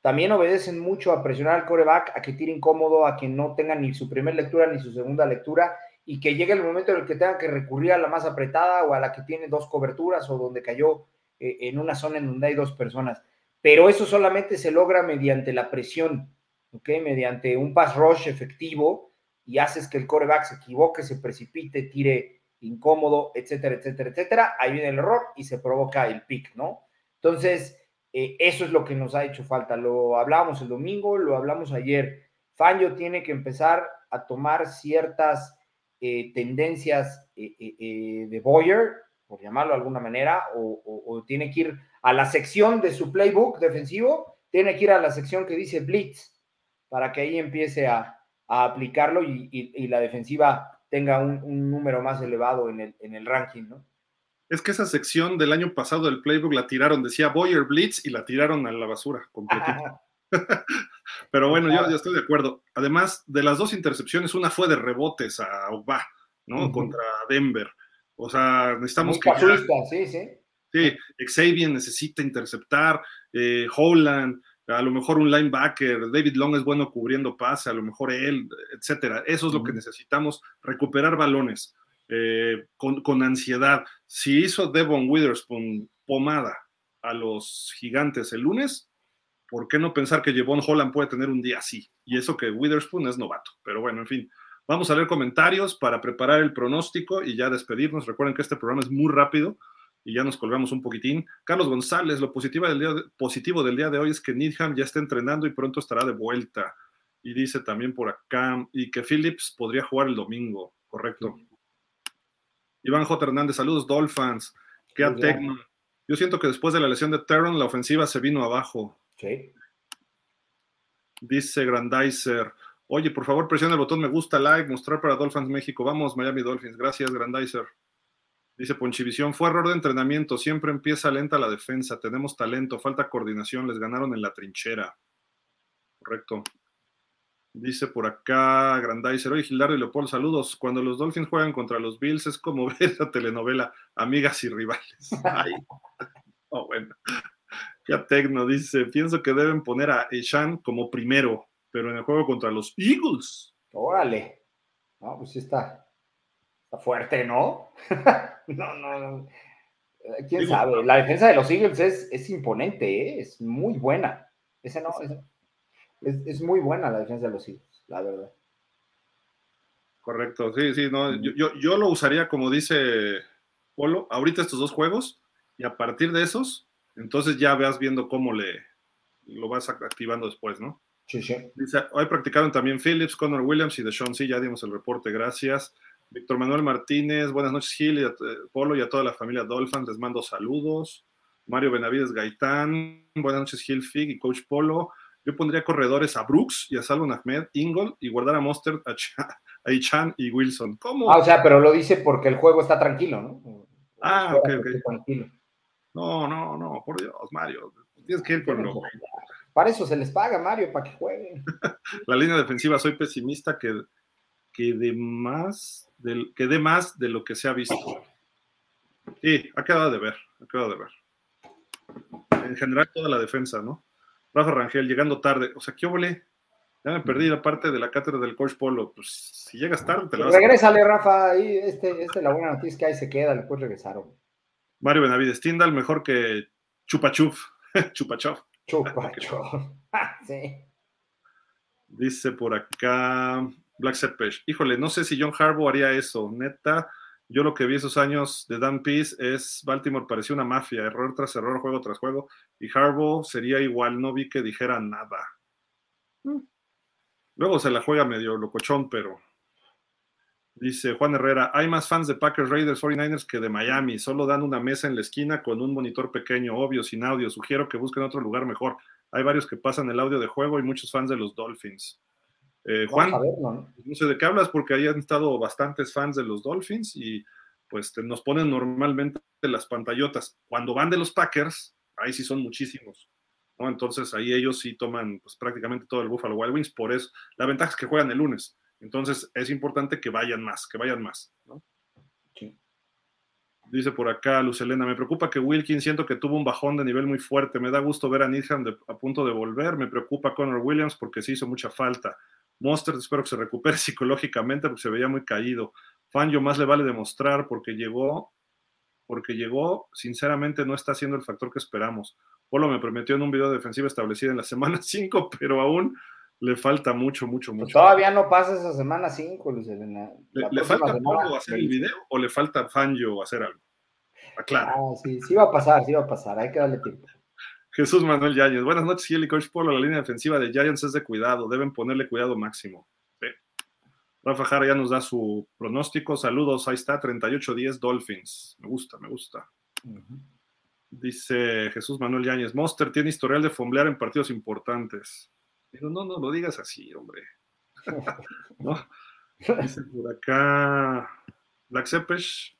también obedecen mucho a presionar al coreback, a que tire incómodo, a que no tenga ni su primera lectura ni su segunda lectura y que llegue el momento en el que tenga que recurrir a la más apretada o a la que tiene dos coberturas o donde cayó eh, en una zona en donde hay dos personas. Pero eso solamente se logra mediante la presión, ¿ok? Mediante un pass rush efectivo y haces que el coreback se equivoque, se precipite, tire incómodo, etcétera, etcétera, etcétera. Ahí viene el error y se provoca el pick, ¿no? Entonces, eh, eso es lo que nos ha hecho falta. Lo hablábamos el domingo, lo hablamos ayer. Fangio tiene que empezar a tomar ciertas eh, tendencias eh, de Boyer, por llamarlo de alguna manera, o, tiene que ir a la sección de su playbook defensivo, tiene que ir a la sección que dice Blitz, para que ahí empiece a, aplicarlo y, la defensiva tenga un, número más elevado en el, en el ranking, ¿no? Es que esa sección del año pasado del playbook la tiraron, decía Boyer Blitz y la tiraron a la basura completita. Pero bueno, yo, estoy de acuerdo. Además, de las dos intercepciones, una fue de rebotes a Oba, ¿no? Contra Denver. O sea, necesitamos que. sí, sí. Sí, Xavier necesita interceptar, eh, Holland, a lo mejor un linebacker, David Long es bueno cubriendo pase, a lo mejor él, etcétera. Eso es lo que necesitamos, recuperar balones eh, con, ansiedad. Si hizo Devon Witherspoon pomada a los gigantes el lunes, ¿por qué no pensar que Jevon Holland puede tener un día así? Y eso que Witherspoon es novato. Pero bueno, en fin, vamos a leer comentarios para preparar el pronóstico y ya despedirnos. Recuerden que este programa es muy rápido y ya nos colgamos un poquitín. Carlos González, lo positivo del día de, positivo del día de hoy es que Needham ya está entrenando y pronto estará de vuelta. Y dice también por acá, y que Phillips podría jugar el domingo, correcto. Iván J. Hernández, saludos Dolphins. Qué Tecno. Yo siento que después de la lesión de Terron, la ofensiva se vino abajo. Sí. Dice Grandizer. Oye, por favor, presiona el botón me gusta, like, mostrar para Dolphins México. Vamos, Miami Dolphins. Gracias, Grandizer. Dice Ponchivisión, fue error de entrenamiento, siempre empieza lenta la defensa, tenemos talento, falta coordinación, les ganaron en la trinchera. Correcto. Dice por acá Grandizer, oye Gildardo y Leopoldo, saludos. Cuando los Dolphins juegan contra los Bills es como ver la telenovela Amigas y Rivales. Ay. Oh, bueno. Ya Tecno dice, pienso que deben poner a Eshan como primero, pero en el juego contra los Eagles. Órale. No, pues sí está, está fuerte, ¿no? no, no, no. ¿Quién sabe? La defensa de los Eagles es, es imponente, ¿eh? es muy buena. Ese no, es, muy buena la defensa de los Eagles, la verdad. Correcto, sí, sí, no, yo, yo, lo usaría como dice Polo, ahorita estos dos juegos, y a partir de esos, entonces ya veas viendo cómo le lo vas activando después, ¿no? Sí, sí. Dice, hoy practicaron también Phillips, Connor Williams y Deshaun, sí, ya dimos el reporte, gracias. Víctor Manuel Martínez, buenas noches Gil y a, Polo y a toda la familia Dolphins, les mando saludos. Mario Benavides Gaitán, buenas noches Gil Fig y Coach Polo. Yo pondría corredores a Brooks y a Salvon Ahmed, Ingle y guardar a Monster, a, Ichan y Wilson. ¿Cómo? Ah, o sea, pero lo dice porque el juego está tranquilo, ¿no? Ah, ok, ok. Tranquilo. No, no, no, por Dios, Mario. Tienes que ir con lo. Para eso se les paga, Mario, para que jueguen. la línea defensiva, soy pesimista que, que de más del, que dé más de lo que se ha visto. Sí, ha quedado de ver, ha quedado de ver. En general, toda la defensa, ¿no? Rafa Rangel, llegando tarde. O sea, ¿qué volé? Ya me perdí la parte de la cátedra del coach Polo. Pues si llegas tarde, te la vas Regrésale, Rafa. Ahí, este, este, la buena noticia que ahí se queda, después regresaron. Mario Benavides, Tindal mejor que Chupachuf. Chupachov. Chupachov. sí. Dice por acá Black Sepesh. Híjole, no sé si John Harbaugh haría eso. Neta, yo lo que vi esos años de Dan Peace es Baltimore parecía una mafia, error tras error, juego tras juego, y Harbaugh sería igual, no vi que dijera nada. Mm. Luego se la juega medio locochón, pero dice Juan Herrera, hay más fans de Packers, Raiders, 49ers que de Miami, solo dan una mesa en la esquina con un monitor pequeño, obvio, sin audio, sugiero que busquen otro lugar mejor. Hay varios que pasan el audio de juego y muchos fans de los Dolphins. Eh, Juan, ¿no? sé de qué hablas porque ahí han estado bastantes fans de los Dolphins y pues nos ponen normalmente las pantallotas. Cuando van de los Packers, ahí sí son muchísimos. ¿no? Entonces ahí ellos sí toman pues, prácticamente todo el Buffalo Wild Wings. Por eso, la ventaja es que juegan el lunes. Entonces es importante que vayan más, que vayan más. ¿no? Dice por acá Luz Elena, me preocupa que Wilkins siento que tuvo un bajón de nivel muy fuerte. Me da gusto ver a Needham a punto de volver. Me preocupa Connor Williams porque sí hizo mucha falta. Monster, espero que se recupere psicológicamente porque se veía muy caído. Fangio más le vale demostrar porque llegó, porque llegó, sinceramente no está siendo el factor que esperamos. Polo me prometió en un video de defensiva establecido en la semana 5, pero aún le falta mucho, mucho, mucho. Todavía no pasa esa semana 5, Luis ¿Le, falta Polo hacer el video o le falta Fangio hacer algo? Aclara. Ah, sí, sí va a pasar, sí va a pasar, hay que darle tiempo. Jesús Manuel Yáñez. Buenas noches, Gil y Coach Polo. La línea defensiva de Giants es de cuidado. Deben ponerle cuidado máximo. Rafa Jara ya nos da su pronóstico. Saludos. Ahí está, 38-10 Dolphins. Me gusta, me gusta. Dice Jesús Manuel Yáñez. Monster tiene historial de fomblear en partidos importantes. Pero no, no lo digas así, hombre. ¿No? Dice por acá Black Sepesh.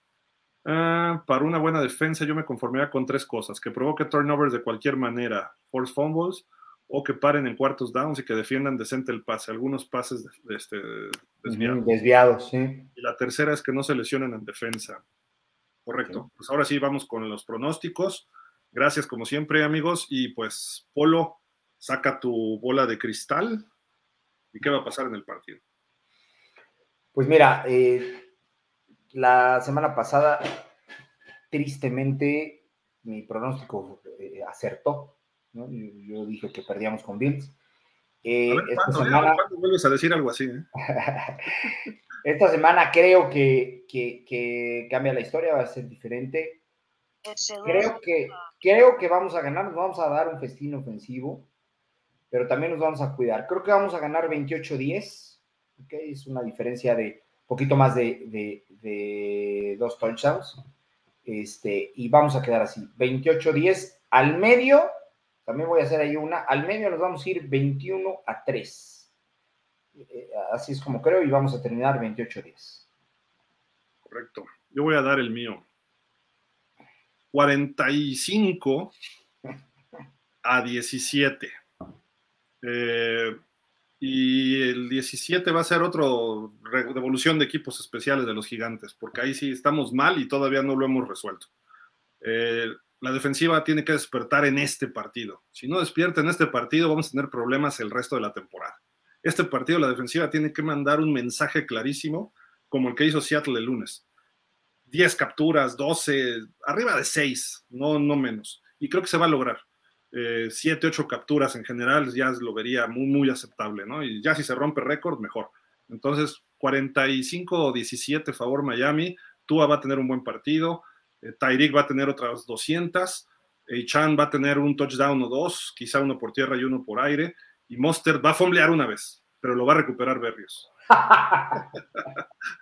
Ah, para una buena defensa yo me conformaría con tres cosas, que provoque turnovers de cualquier manera, force fumbles, o que paren en cuartos downs y que defiendan decente el pase, algunos pases de, este, desviados. desviados sí. Y la tercera es que no se lesionen en defensa. Correcto. Pues ahora sí vamos con los pronósticos. Gracias como siempre, amigos. Y pues, Polo, saca tu bola de cristal. ¿Y qué va a pasar en el partido? Pues mira, eh, la semana pasada, tristemente, mi pronóstico eh, acertó. Yo, dije que perdíamos con Bills. Eh, esta semana, vuelves a decir algo así? esta semana creo que, que, cambia la historia, va a ser diferente. Creo que, creo que vamos a ganar, nos vamos a dar un festín ofensivo, pero también nos vamos a cuidar. Creo que vamos a ganar 28-10, ¿okay? es una diferencia de poquito más de, de, dos touchdowns. Este, y vamos a quedar así, 28-10 al medio, también voy a hacer ahí una, al medio nos vamos a ir 21 a 3. Eh, así es como creo y vamos a terminar 28-10. Correcto. Yo voy a dar el mío. 45 a 17. Eh, y el 17 va a ser otro devolución de equipos especiales de los gigantes, porque ahí sí estamos mal y todavía no lo hemos resuelto. Eh, la defensiva tiene que despertar en este partido. Si no despierta en este partido, vamos a tener problemas el resto de la temporada. Este partido, la defensiva tiene que mandar un mensaje clarísimo, como el que hizo Seattle el lunes. 10 capturas, 12, arriba de 6, no, no menos. Y creo que se va a lograr. 7, eh, 8 capturas en general ya lo vería muy, muy aceptable, ¿no? Y ya si se rompe récord, mejor. Entonces, 45 17 favor Miami. Tua va a tener un buen partido. Eh, Tyreek va a tener otras 200. Eh, Chan va a tener un touchdown o dos, quizá uno por tierra y uno por aire. Y Monster va a fomblear una vez, pero lo va a recuperar Berrios.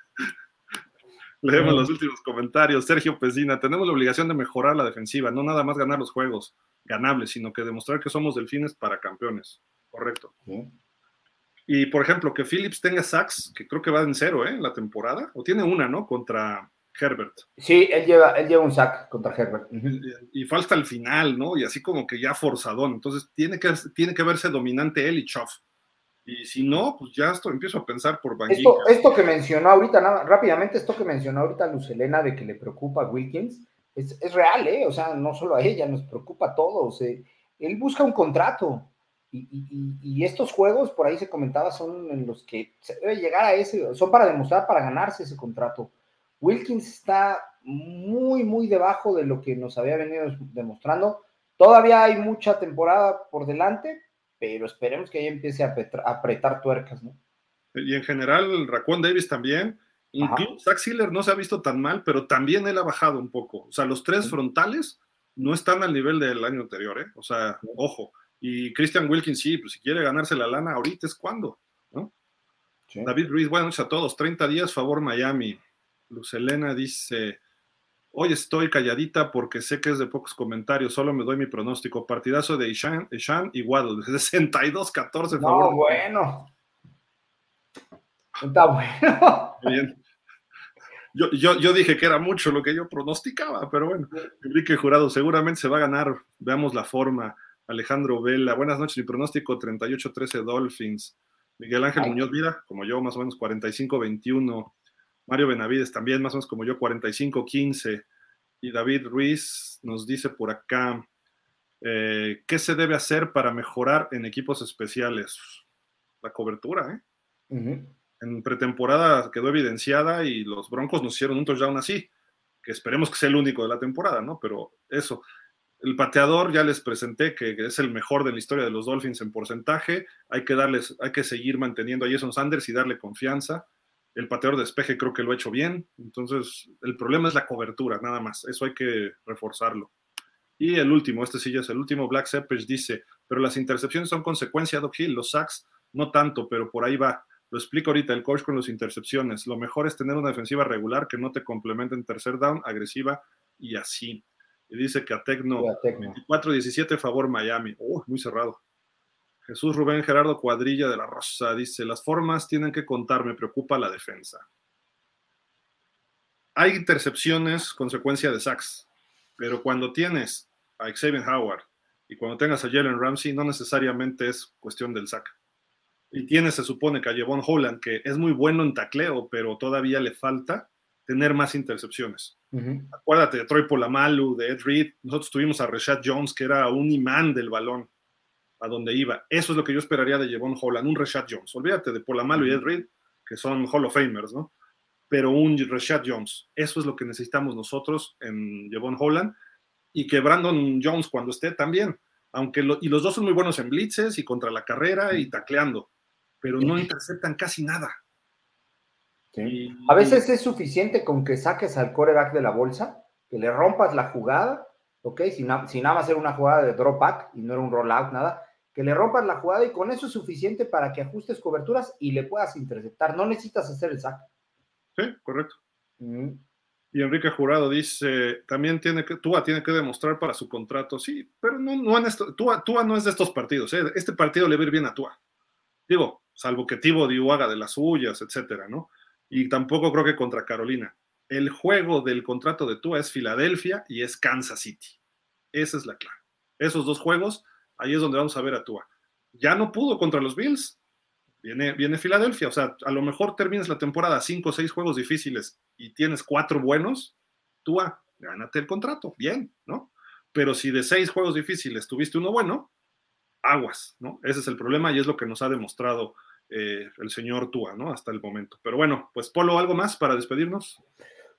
Leemos los últimos comentarios. Sergio Pesina, tenemos la obligación de mejorar la defensiva, no nada más ganar los juegos ganables, sino que demostrar que somos delfines para campeones. Correcto. Y por ejemplo, que Phillips tenga sacks, que creo que va en cero, ¿eh? La temporada, o tiene una, ¿no? Contra Herbert. Sí, él lleva, él lleva un sack contra Herbert. Y falta al final, ¿no? Y así como que ya forzadón. Entonces tiene que, tiene que verse dominante él y Choff. Y si no, pues ya esto, empiezo a pensar por esto, esto, que mencionó ahorita, nada, rápidamente, esto que mencionó ahorita Luz Elena de que le preocupa a Wilkins, es, es real, ¿eh? O sea, no solo a ella, nos preocupa a todos. ¿eh? Él busca un contrato. Y, y, y, estos juegos, por ahí se comentaba, son en los que se debe llegar a ese, son para demostrar, para ganarse ese contrato. Wilkins está muy, muy debajo de lo que nos había venido demostrando. Todavía hay mucha temporada por delante, pero esperemos que ahí empiece a apretar, tuercas, ¿no? Y en general, Raccoon Davis también. Incluso Zach Sealer no se ha visto tan mal, pero también él ha bajado un poco. O sea, los tres frontales no están al nivel del año anterior, ¿eh? O sea, ojo. Y Christian Wilkins, sí, pues si quiere ganarse la lana, ahorita es cuando, ¿no? David Ruiz, buenas noches a todos. 30 días, favor Miami. Luz Elena dice, Hoy estoy calladita porque sé que es de pocos comentarios, solo me doy mi pronóstico. Partidazo de Ishan, y Waddle, 62-14. No, bueno. Está bueno. Bien. Yo, yo, yo, dije que era mucho lo que yo pronosticaba, pero bueno, Enrique Jurado seguramente se va a ganar. Veamos la forma. Alejandro Vela, buenas noches. Mi pronóstico 38-13 Dolphins. Miguel Ángel Muñoz Vida, como yo, más o menos 45-21. Mario Benavides también, más o menos como yo, 45-15. Y David Ruiz nos dice por acá, eh, ¿qué se debe hacer para mejorar en equipos especiales? La cobertura, ¿eh? En pretemporada quedó evidenciada y los Broncos nos hicieron un touchdown así, que esperemos que sea el único de la temporada, ¿no? Pero eso, el pateador ya les presenté que es el mejor de la historia de los Dolphins en porcentaje. Hay que darles, hay que seguir manteniendo a Jason Sanders y darle confianza. El pateador de despeje creo que lo ha hecho bien. Entonces, el problema es la cobertura, nada más. Eso hay que reforzarlo. Y el último, este sí ya es el último, Black Seppers dice, pero las intercepciones son consecuencia, Doc Hill, los sacks no tanto, pero por ahí va. Lo explico ahorita el coach con las intercepciones. Lo mejor es tener una defensiva regular que no te complemente en tercer down, agresiva y así. Y dice que a Tecno, 24-17 favor Miami. Uh, muy cerrado. Jesús Rubén Gerardo Cuadrilla de la Rosa dice, las formas tienen que contar, me preocupa la defensa. Hay intercepciones consecuencia de sacks, pero cuando tienes a Xavier Howard y cuando tengas a Jalen Ramsey, no necesariamente es cuestión del sack. Y tienes, se supone, que a Jevon Holland, que es muy bueno en tacleo, pero todavía le falta tener más intercepciones. Acuérdate de Troy Polamalu, de Ed Reed. Nosotros tuvimos a Rashad Jones, que era un imán del balón a donde iba. Eso es lo que yo esperaría de Jevon Holland, un Rashad Jones. Olvídate de Polamalu y Ed Reed, que son Hall of Famers, ¿no? Pero un Rashad Jones. Eso es lo que necesitamos nosotros en Jevon Holland. Y que Brandon Jones, cuando esté, también. Aunque y los dos son muy buenos en blitzes y contra la carrera y tacleando, pero no interceptan casi nada. a veces es suficiente con que saques al coreback de la bolsa, que le rompas la jugada, ¿ok? Sin, nada más ser una jugada de drop back y no era un rollout, nada, que le rompas la jugada y con eso es suficiente para que ajustes coberturas y le puedas interceptar. No necesitas hacer el sack. Sí, correcto. Y Enrique Jurado dice, también tiene que, Tua tiene que demostrar para su contrato, sí, pero no, no en esto, Tua, no es de estos partidos, ¿eh? este partido le va a ir bien a Tua. Digo, salvo que Tibo Diu haga de las suyas, etcétera, ¿no? Y tampoco creo que contra Carolina. El juego del contrato de Tua es Filadelfia y es Kansas City. Esa es la clave. Esos dos juegos, ahí es donde vamos a ver a Tua. Ya no pudo contra los Bills, Viene, viene Filadelfia, o sea, a lo mejor terminas la temporada cinco o seis juegos difíciles y tienes cuatro buenos, tú a, gánate el contrato, bien, ¿no? Pero si de seis juegos difíciles tuviste uno bueno, aguas, ¿no? Ese es el problema y es lo que nos ha demostrado eh, el señor Tua, ¿no? Hasta el momento. Pero bueno, pues Polo, ¿algo más para despedirnos?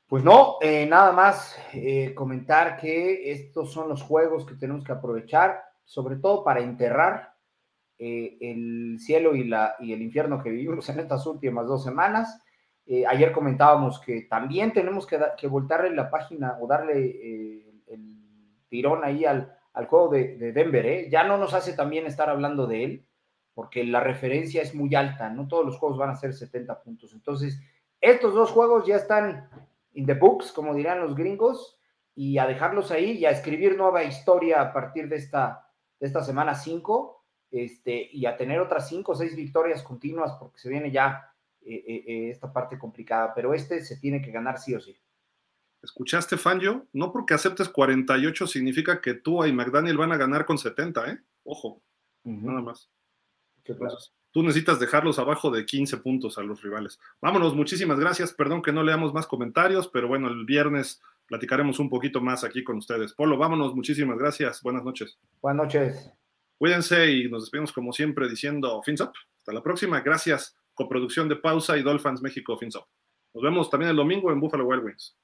Pues no, eh, nada más eh, comentar que estos son los juegos que tenemos que aprovechar, sobre todo para enterrar eh, el cielo y, la, y el infierno que vivimos en estas últimas dos semanas. Eh, ayer comentábamos que también tenemos que, que voltarle la página o darle eh, el tirón ahí al, al juego de, de Denver. Ya no nos hace también estar hablando de él, porque la referencia es muy alta, no todos los juegos van a ser 70 puntos. Entonces, estos dos juegos ya están in the books, como dirán los gringos, y a dejarlos ahí y a escribir nueva historia a partir de esta, de esta semana 5 este, y a tener otras cinco o seis victorias continuas, porque se viene ya eh, eh, eh, esta parte complicada, pero este se tiene que ganar sí o sí. ¿Escuchaste, Fangio? No porque aceptes 48 significa que tú y McDaniel van a ganar con 70, ¿eh? Ojo, nada más. tú necesitas dejarlos abajo de 15 puntos a los rivales. Vámonos, muchísimas gracias. Perdón que no leamos más comentarios, pero bueno, el viernes platicaremos un poquito más aquí con ustedes. Polo, vámonos, muchísimas gracias. Buenas noches. Buenas noches. Cuídense y nos despedimos como siempre diciendo Fins Up. Hasta la próxima. Gracias. Coproducción de Pausa y Dolphins México Fins Up. Nos vemos también el domingo en Buffalo Wild Wings.